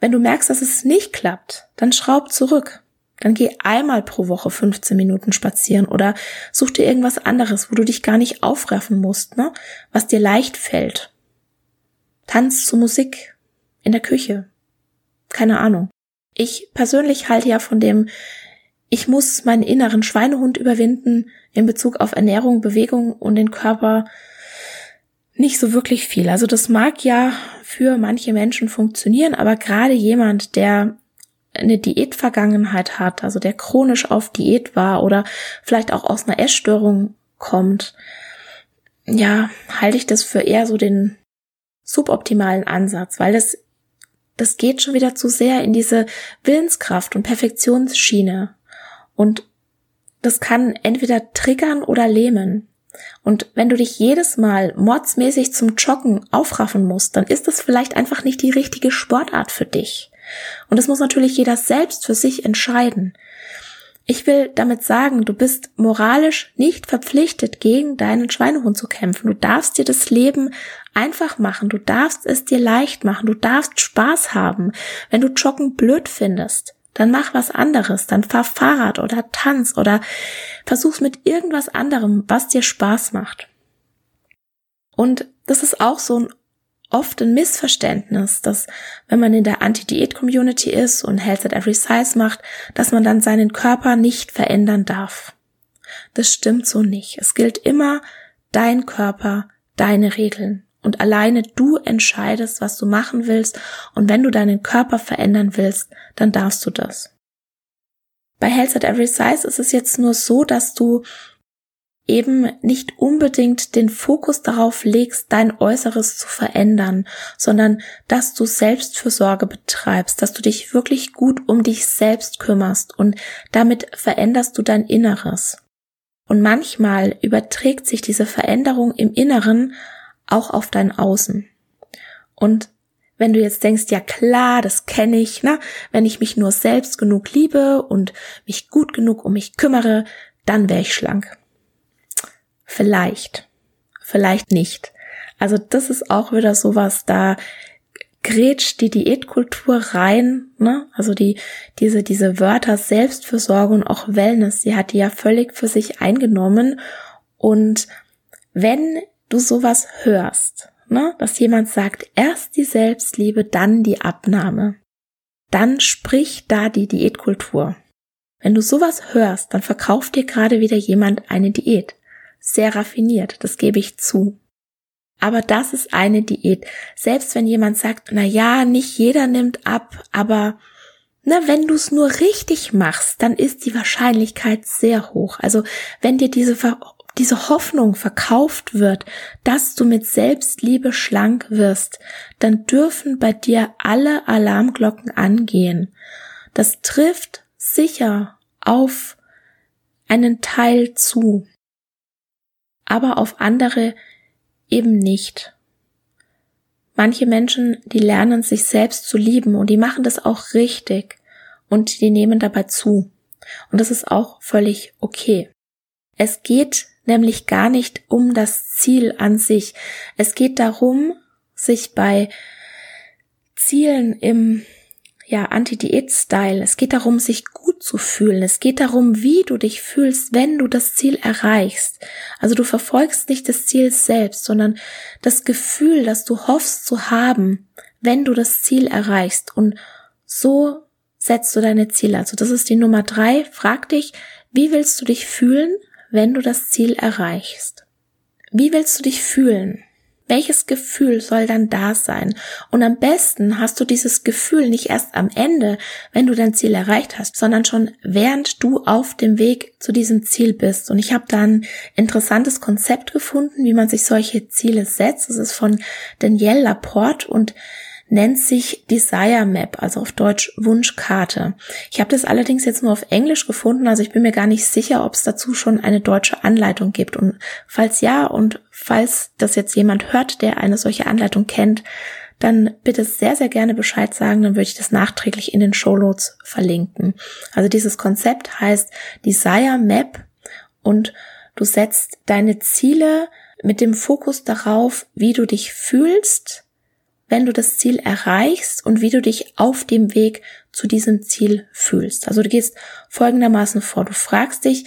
Speaker 1: wenn du merkst, dass es nicht klappt, dann schraub zurück. Dann geh einmal pro Woche 15 Minuten spazieren oder such dir irgendwas anderes, wo du dich gar nicht aufraffen musst, ne? was dir leicht fällt. Tanz zu Musik in der Küche. Keine Ahnung. Ich persönlich halte ja von dem, ich muss meinen inneren Schweinehund überwinden in Bezug auf Ernährung, Bewegung und den Körper nicht so wirklich viel. Also das mag ja für manche Menschen funktionieren, aber gerade jemand, der eine Diätvergangenheit hat, also der chronisch auf Diät war oder vielleicht auch aus einer Essstörung kommt, ja, halte ich das für eher so den suboptimalen Ansatz, weil das, das geht schon wieder zu sehr in diese Willenskraft und Perfektionsschiene. Und das kann entweder triggern oder lähmen. Und wenn du dich jedes Mal mordsmäßig zum Joggen aufraffen musst, dann ist das vielleicht einfach nicht die richtige Sportart für dich. Und das muss natürlich jeder selbst für sich entscheiden. Ich will damit sagen, du bist moralisch nicht verpflichtet, gegen deinen Schweinehund zu kämpfen. Du darfst dir das Leben einfach machen. Du darfst es dir leicht machen. Du darfst Spaß haben. Wenn du Joggen blöd findest, dann mach was anderes, dann fahr Fahrrad oder tanz oder versuch's mit irgendwas anderem, was dir Spaß macht. Und das ist auch so ein oft ein Missverständnis, dass wenn man in der Anti-Diät-Community ist und Health at Every Size macht, dass man dann seinen Körper nicht verändern darf. Das stimmt so nicht. Es gilt immer dein Körper, deine Regeln und alleine du entscheidest, was du machen willst und wenn du deinen Körper verändern willst, dann darfst du das. Bei Health at Every Size ist es jetzt nur so, dass du eben nicht unbedingt den Fokus darauf legst, dein Äußeres zu verändern, sondern dass du Selbstfürsorge betreibst, dass du dich wirklich gut um dich selbst kümmerst und damit veränderst du dein Inneres. Und manchmal überträgt sich diese Veränderung im Inneren auch auf dein Außen. Und wenn du jetzt denkst, ja klar, das kenne ich, ne? Wenn ich mich nur selbst genug liebe und mich gut genug um mich kümmere, dann wäre ich schlank. Vielleicht. Vielleicht nicht. Also das ist auch wieder sowas, da grätscht die Diätkultur rein, ne? Also die, diese, diese Wörter Selbstversorgung auch Wellness, die hat die ja völlig für sich eingenommen. Und wenn du sowas hörst, ne? Dass jemand sagt, erst die Selbstliebe, dann die Abnahme, dann spricht da die Diätkultur. Wenn du sowas hörst, dann verkauft dir gerade wieder jemand eine Diät sehr raffiniert, das gebe ich zu. Aber das ist eine Diät. Selbst wenn jemand sagt, na ja, nicht jeder nimmt ab, aber na, wenn du es nur richtig machst, dann ist die Wahrscheinlichkeit sehr hoch. Also wenn dir diese, diese Hoffnung verkauft wird, dass du mit Selbstliebe schlank wirst, dann dürfen bei dir alle Alarmglocken angehen. Das trifft sicher auf einen Teil zu aber auf andere eben nicht. Manche Menschen, die lernen sich selbst zu lieben und die machen das auch richtig und die nehmen dabei zu. Und das ist auch völlig okay. Es geht nämlich gar nicht um das Ziel an sich. Es geht darum, sich bei Zielen im ja, Anti-Diät-Style. Es geht darum, sich gut zu fühlen. Es geht darum, wie du dich fühlst, wenn du das Ziel erreichst. Also du verfolgst nicht das Ziel selbst, sondern das Gefühl, das du hoffst zu haben, wenn du das Ziel erreichst. Und so setzt du deine Ziele. Also das ist die Nummer drei. Frag dich, wie willst du dich fühlen, wenn du das Ziel erreichst? Wie willst du dich fühlen? Welches Gefühl soll dann da sein? Und am besten hast du dieses Gefühl nicht erst am Ende, wenn du dein Ziel erreicht hast, sondern schon während du auf dem Weg zu diesem Ziel bist. Und ich habe da ein interessantes Konzept gefunden, wie man sich solche Ziele setzt. Das ist von Danielle Laporte und nennt sich Desire Map, also auf Deutsch Wunschkarte. Ich habe das allerdings jetzt nur auf Englisch gefunden, also ich bin mir gar nicht sicher, ob es dazu schon eine deutsche Anleitung gibt. Und falls ja und falls das jetzt jemand hört, der eine solche Anleitung kennt, dann bitte sehr, sehr gerne Bescheid sagen, dann würde ich das nachträglich in den Show Notes verlinken. Also dieses Konzept heißt Desire Map und du setzt deine Ziele mit dem Fokus darauf, wie du dich fühlst, wenn du das Ziel erreichst und wie du dich auf dem Weg zu diesem Ziel fühlst. Also du gehst folgendermaßen vor. Du fragst dich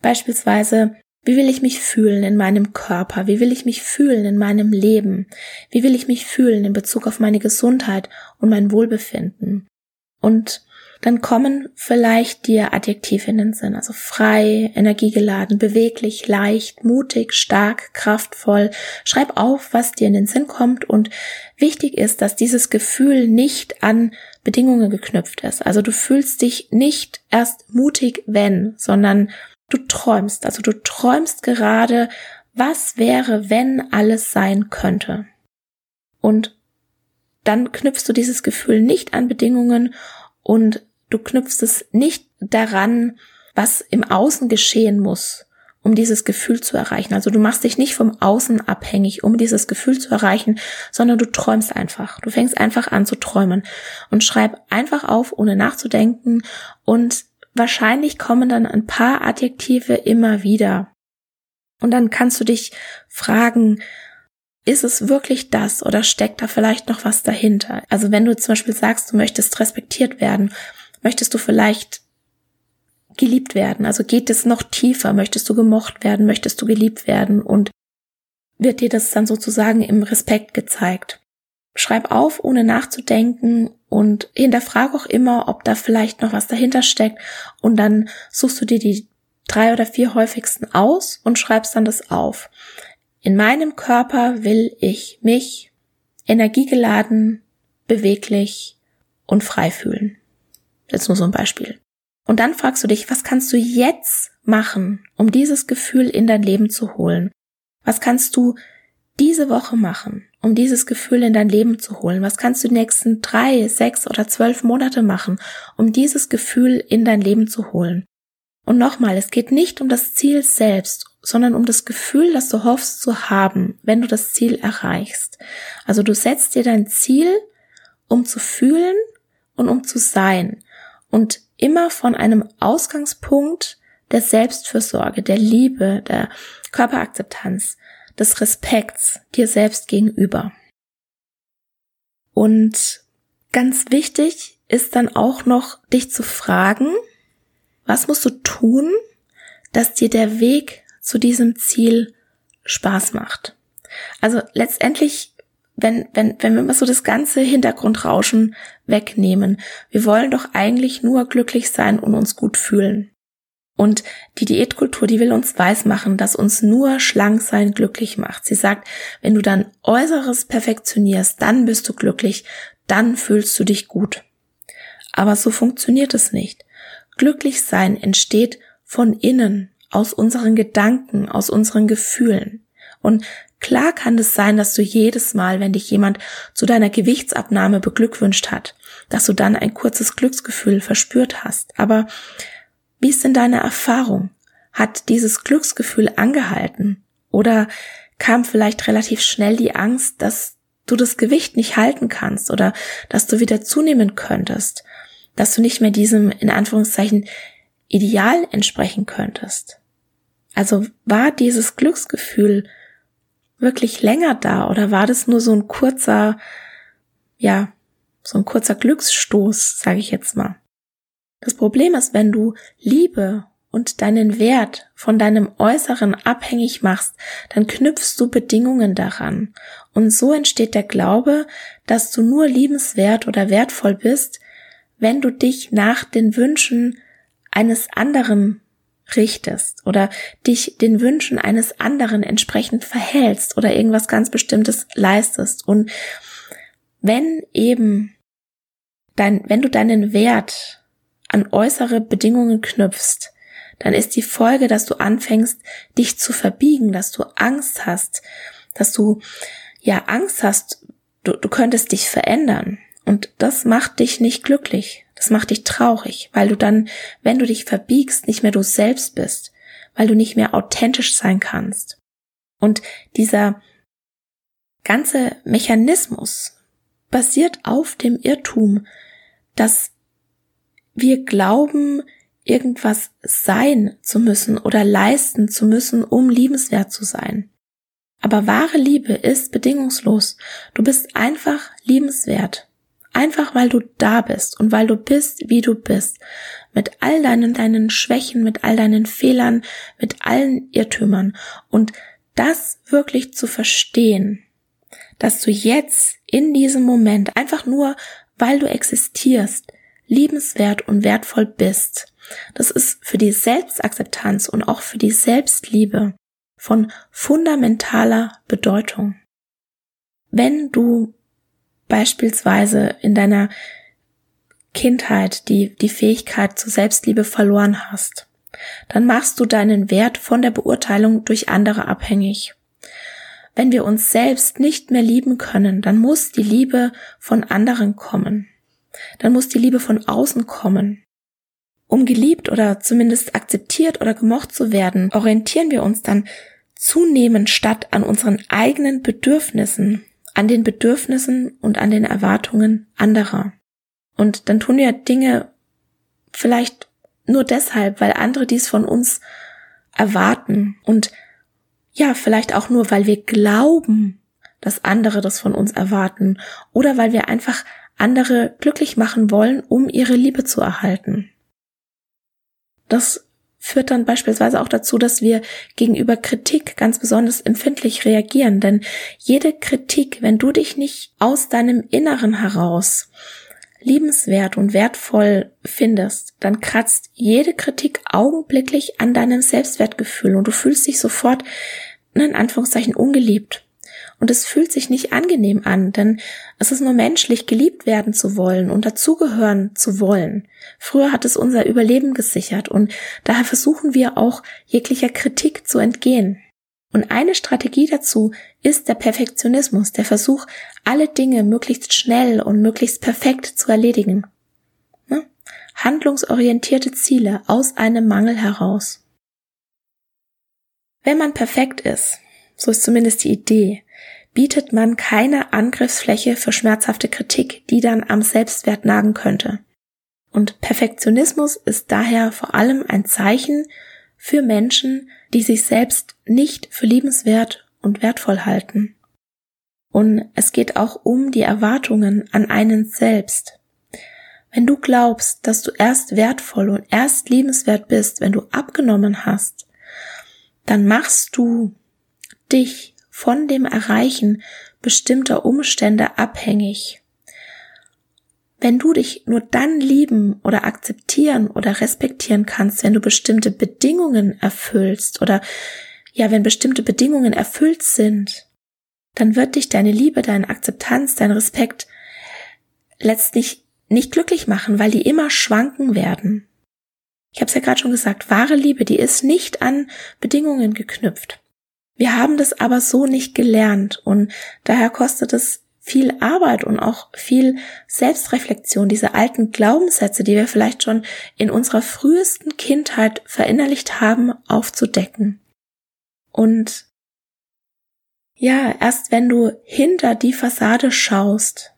Speaker 1: beispielsweise, wie will ich mich fühlen in meinem Körper? Wie will ich mich fühlen in meinem Leben? Wie will ich mich fühlen in Bezug auf meine Gesundheit und mein Wohlbefinden? Und dann kommen vielleicht dir Adjektive in den Sinn, also frei, energiegeladen, beweglich, leicht, mutig, stark, kraftvoll. Schreib auf, was dir in den Sinn kommt und wichtig ist, dass dieses Gefühl nicht an Bedingungen geknüpft ist. Also du fühlst dich nicht erst mutig, wenn, sondern du träumst. Also du träumst gerade, was wäre, wenn alles sein könnte. Und dann knüpfst du dieses Gefühl nicht an Bedingungen und Du knüpfst es nicht daran, was im Außen geschehen muss, um dieses Gefühl zu erreichen. Also du machst dich nicht vom Außen abhängig, um dieses Gefühl zu erreichen, sondern du träumst einfach. Du fängst einfach an zu träumen und schreib einfach auf, ohne nachzudenken und wahrscheinlich kommen dann ein paar Adjektive immer wieder. Und dann kannst du dich fragen, ist es wirklich das oder steckt da vielleicht noch was dahinter? Also wenn du zum Beispiel sagst, du möchtest respektiert werden Möchtest du vielleicht geliebt werden? Also geht es noch tiefer? Möchtest du gemocht werden? Möchtest du geliebt werden? Und wird dir das dann sozusagen im Respekt gezeigt? Schreib auf, ohne nachzudenken und hinterfrag auch immer, ob da vielleicht noch was dahinter steckt und dann suchst du dir die drei oder vier häufigsten aus und schreibst dann das auf. In meinem Körper will ich mich energiegeladen, beweglich und frei fühlen. Jetzt nur so ein Beispiel. Und dann fragst du dich, was kannst du jetzt machen, um dieses Gefühl in dein Leben zu holen? Was kannst du diese Woche machen, um dieses Gefühl in dein Leben zu holen? Was kannst du die nächsten drei, sechs oder zwölf Monate machen, um dieses Gefühl in dein Leben zu holen? Und nochmal, es geht nicht um das Ziel selbst, sondern um das Gefühl, das du hoffst zu haben, wenn du das Ziel erreichst. Also du setzt dir dein Ziel, um zu fühlen und um zu sein. Und immer von einem Ausgangspunkt der Selbstfürsorge, der Liebe, der Körperakzeptanz, des Respekts dir selbst gegenüber. Und ganz wichtig ist dann auch noch, dich zu fragen, was musst du tun, dass dir der Weg zu diesem Ziel Spaß macht? Also letztendlich, wenn, wenn, wenn wir mal so das ganze Hintergrundrauschen wegnehmen, wir wollen doch eigentlich nur glücklich sein und uns gut fühlen. Und die Diätkultur, die will uns weismachen, dass uns nur schlank sein glücklich macht. Sie sagt, wenn du dein Äußeres perfektionierst, dann bist du glücklich, dann fühlst du dich gut. Aber so funktioniert es nicht. Glücklich sein entsteht von innen, aus unseren Gedanken, aus unseren Gefühlen. Und klar kann es sein, dass du jedes Mal, wenn dich jemand zu deiner Gewichtsabnahme beglückwünscht hat, dass du dann ein kurzes Glücksgefühl verspürt hast. Aber wie ist denn deine Erfahrung? Hat dieses Glücksgefühl angehalten? Oder kam vielleicht relativ schnell die Angst, dass du das Gewicht nicht halten kannst oder dass du wieder zunehmen könntest, dass du nicht mehr diesem in Anführungszeichen Ideal entsprechen könntest? Also war dieses Glücksgefühl wirklich länger da oder war das nur so ein kurzer, ja, so ein kurzer Glücksstoß, sage ich jetzt mal? Das Problem ist, wenn du Liebe und deinen Wert von deinem Äußeren abhängig machst, dann knüpfst du Bedingungen daran. Und so entsteht der Glaube, dass du nur liebenswert oder wertvoll bist, wenn du dich nach den Wünschen eines anderen richtest oder dich den Wünschen eines anderen entsprechend verhältst oder irgendwas ganz Bestimmtes leistest. Und wenn eben dein, wenn du deinen Wert an äußere Bedingungen knüpfst, dann ist die Folge, dass du anfängst, dich zu verbiegen, dass du Angst hast, dass du ja Angst hast, du, du könntest dich verändern. Und das macht dich nicht glücklich. Das macht dich traurig, weil du dann, wenn du dich verbiegst, nicht mehr du selbst bist, weil du nicht mehr authentisch sein kannst. Und dieser ganze Mechanismus basiert auf dem Irrtum, dass wir glauben, irgendwas sein zu müssen oder leisten zu müssen, um liebenswert zu sein. Aber wahre Liebe ist bedingungslos. Du bist einfach liebenswert. Einfach weil du da bist und weil du bist, wie du bist. Mit all deinen, deinen Schwächen, mit all deinen Fehlern, mit allen Irrtümern. Und das wirklich zu verstehen, dass du jetzt in diesem Moment einfach nur, weil du existierst, liebenswert und wertvoll bist. Das ist für die Selbstakzeptanz und auch für die Selbstliebe von fundamentaler Bedeutung. Wenn du beispielsweise in deiner Kindheit die, die Fähigkeit zur Selbstliebe verloren hast, dann machst du deinen Wert von der Beurteilung durch andere abhängig. Wenn wir uns selbst nicht mehr lieben können, dann muss die Liebe von anderen kommen dann muss die Liebe von außen kommen. Um geliebt oder zumindest akzeptiert oder gemocht zu werden, orientieren wir uns dann zunehmend statt an unseren eigenen Bedürfnissen, an den Bedürfnissen und an den Erwartungen anderer. Und dann tun wir Dinge vielleicht nur deshalb, weil andere dies von uns erwarten und ja, vielleicht auch nur, weil wir glauben, dass andere das von uns erwarten oder weil wir einfach andere glücklich machen wollen, um ihre Liebe zu erhalten. Das führt dann beispielsweise auch dazu, dass wir gegenüber Kritik ganz besonders empfindlich reagieren, denn jede Kritik, wenn du dich nicht aus deinem Inneren heraus liebenswert und wertvoll findest, dann kratzt jede Kritik augenblicklich an deinem Selbstwertgefühl und du fühlst dich sofort in Anführungszeichen ungeliebt. Und es fühlt sich nicht angenehm an, denn es ist nur menschlich, geliebt werden zu wollen und dazugehören zu wollen. Früher hat es unser Überleben gesichert und daher versuchen wir auch jeglicher Kritik zu entgehen. Und eine Strategie dazu ist der Perfektionismus, der Versuch, alle Dinge möglichst schnell und möglichst perfekt zu erledigen. Ne? Handlungsorientierte Ziele aus einem Mangel heraus. Wenn man perfekt ist, so ist zumindest die Idee, bietet man keine Angriffsfläche für schmerzhafte Kritik, die dann am Selbstwert nagen könnte. Und Perfektionismus ist daher vor allem ein Zeichen für Menschen, die sich selbst nicht für liebenswert und wertvoll halten. Und es geht auch um die Erwartungen an einen selbst. Wenn du glaubst, dass du erst wertvoll und erst liebenswert bist, wenn du abgenommen hast, dann machst du dich von dem Erreichen bestimmter Umstände abhängig. Wenn du dich nur dann lieben oder akzeptieren oder respektieren kannst, wenn du bestimmte Bedingungen erfüllst oder ja, wenn bestimmte Bedingungen erfüllt sind, dann wird dich deine Liebe, deine Akzeptanz, dein Respekt letztlich nicht glücklich machen, weil die immer schwanken werden. Ich habe es ja gerade schon gesagt, wahre Liebe, die ist nicht an Bedingungen geknüpft. Wir haben das aber so nicht gelernt und daher kostet es viel Arbeit und auch viel Selbstreflexion, diese alten Glaubenssätze, die wir vielleicht schon in unserer frühesten Kindheit verinnerlicht haben, aufzudecken. Und ja, erst wenn du hinter die Fassade schaust,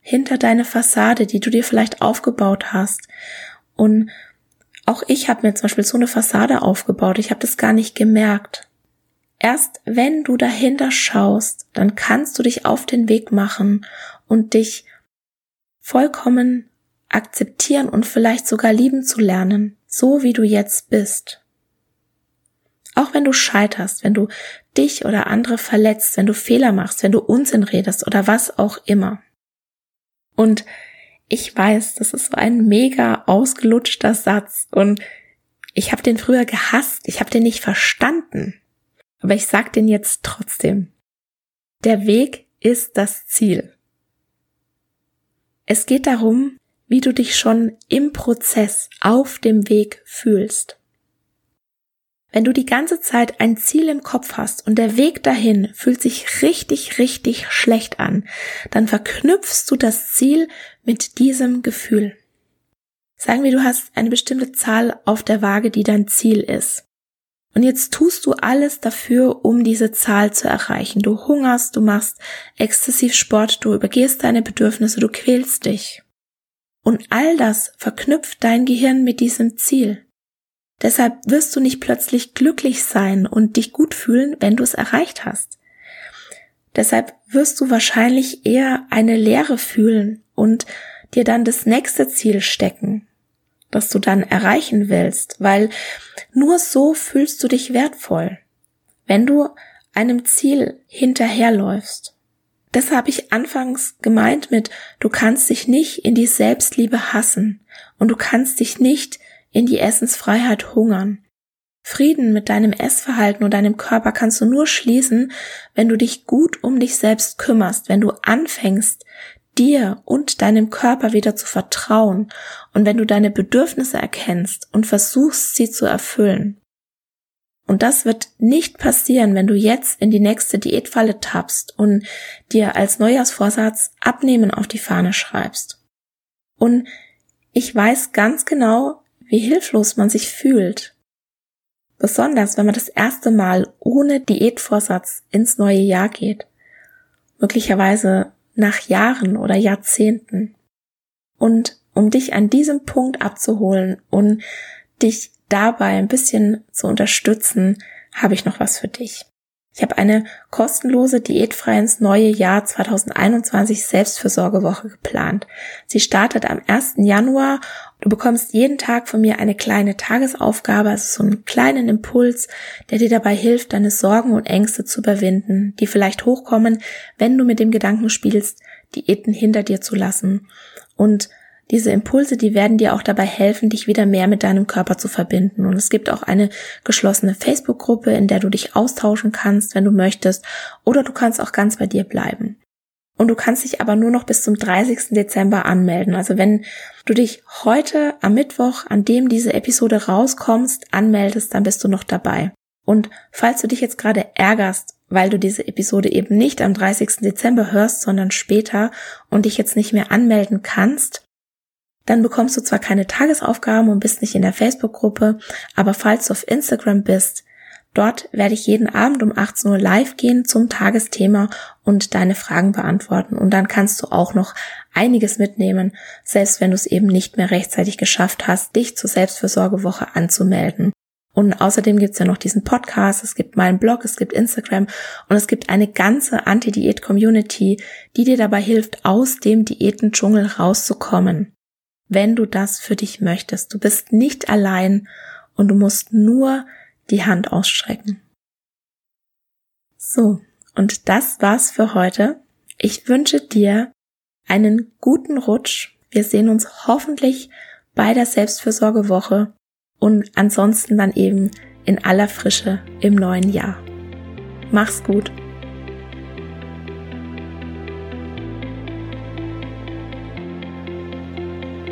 Speaker 1: hinter deine Fassade, die du dir vielleicht aufgebaut hast, und auch ich habe mir zum Beispiel so eine Fassade aufgebaut, ich habe das gar nicht gemerkt. Erst wenn du dahinter schaust, dann kannst du dich auf den Weg machen und dich vollkommen akzeptieren und vielleicht sogar lieben zu lernen, so wie du jetzt bist. Auch wenn du scheiterst, wenn du dich oder andere verletzt, wenn du Fehler machst, wenn du Unsinn redest oder was auch immer. Und ich weiß, das ist so ein mega ausgelutschter Satz und ich habe den früher gehasst, ich habe den nicht verstanden. Aber ich sag den jetzt trotzdem. Der Weg ist das Ziel. Es geht darum, wie du dich schon im Prozess auf dem Weg fühlst. Wenn du die ganze Zeit ein Ziel im Kopf hast und der Weg dahin fühlt sich richtig, richtig schlecht an, dann verknüpfst du das Ziel mit diesem Gefühl. Sagen wir, du hast eine bestimmte Zahl auf der Waage, die dein Ziel ist. Und jetzt tust du alles dafür, um diese Zahl zu erreichen. Du hungerst, du machst exzessiv Sport, du übergehst deine Bedürfnisse, du quälst dich. Und all das verknüpft dein Gehirn mit diesem Ziel. Deshalb wirst du nicht plötzlich glücklich sein und dich gut fühlen, wenn du es erreicht hast. Deshalb wirst du wahrscheinlich eher eine Leere fühlen und dir dann das nächste Ziel stecken das du dann erreichen willst, weil nur so fühlst du dich wertvoll, wenn du einem Ziel hinterherläufst. Das habe ich anfangs gemeint mit, du kannst dich nicht in die Selbstliebe hassen und du kannst dich nicht in die Essensfreiheit hungern. Frieden mit deinem Essverhalten und deinem Körper kannst du nur schließen, wenn du dich gut um dich selbst kümmerst, wenn du anfängst, dir und deinem Körper wieder zu vertrauen und wenn du deine Bedürfnisse erkennst und versuchst, sie zu erfüllen. Und das wird nicht passieren, wenn du jetzt in die nächste Diätfalle tappst und dir als Neujahrsvorsatz Abnehmen auf die Fahne schreibst. Und ich weiß ganz genau, wie hilflos man sich fühlt. Besonders wenn man das erste Mal ohne Diätvorsatz ins neue Jahr geht. Möglicherweise nach Jahren oder Jahrzehnten. Und um dich an diesem Punkt abzuholen und dich dabei ein bisschen zu unterstützen, habe ich noch was für dich. Ich habe eine kostenlose diätfrei ins neue Jahr 2021 Selbstfürsorgewoche geplant. Sie startet am 1. Januar. Du bekommst jeden Tag von mir eine kleine Tagesaufgabe, also so einen kleinen Impuls, der dir dabei hilft, deine Sorgen und Ängste zu überwinden, die vielleicht hochkommen, wenn du mit dem Gedanken spielst, Diäten hinter dir zu lassen. Und diese Impulse, die werden dir auch dabei helfen, dich wieder mehr mit deinem Körper zu verbinden. Und es gibt auch eine geschlossene Facebook-Gruppe, in der du dich austauschen kannst, wenn du möchtest, oder du kannst auch ganz bei dir bleiben. Und du kannst dich aber nur noch bis zum 30. Dezember anmelden. Also wenn du dich heute am Mittwoch, an dem diese Episode rauskommst, anmeldest, dann bist du noch dabei. Und falls du dich jetzt gerade ärgerst, weil du diese Episode eben nicht am 30. Dezember hörst, sondern später und dich jetzt nicht mehr anmelden kannst, dann bekommst du zwar keine Tagesaufgaben und bist nicht in der Facebook-Gruppe, aber falls du auf Instagram bist, dort werde ich jeden Abend um 18 Uhr live gehen zum Tagesthema und deine Fragen beantworten. Und dann kannst du auch noch einiges mitnehmen, selbst wenn du es eben nicht mehr rechtzeitig geschafft hast, dich zur Selbstversorgewoche anzumelden. Und außerdem gibt's ja noch diesen Podcast, es gibt meinen Blog, es gibt Instagram und es gibt eine ganze Anti-Diät-Community, die dir dabei hilft, aus dem Diätendschungel rauszukommen. Wenn du das für dich möchtest. Du bist nicht allein und du musst nur die Hand ausstrecken. So, und das war's für heute. Ich wünsche dir einen guten Rutsch. Wir sehen uns hoffentlich bei der Selbstfürsorgewoche und ansonsten dann eben in aller Frische im neuen Jahr. Mach's gut.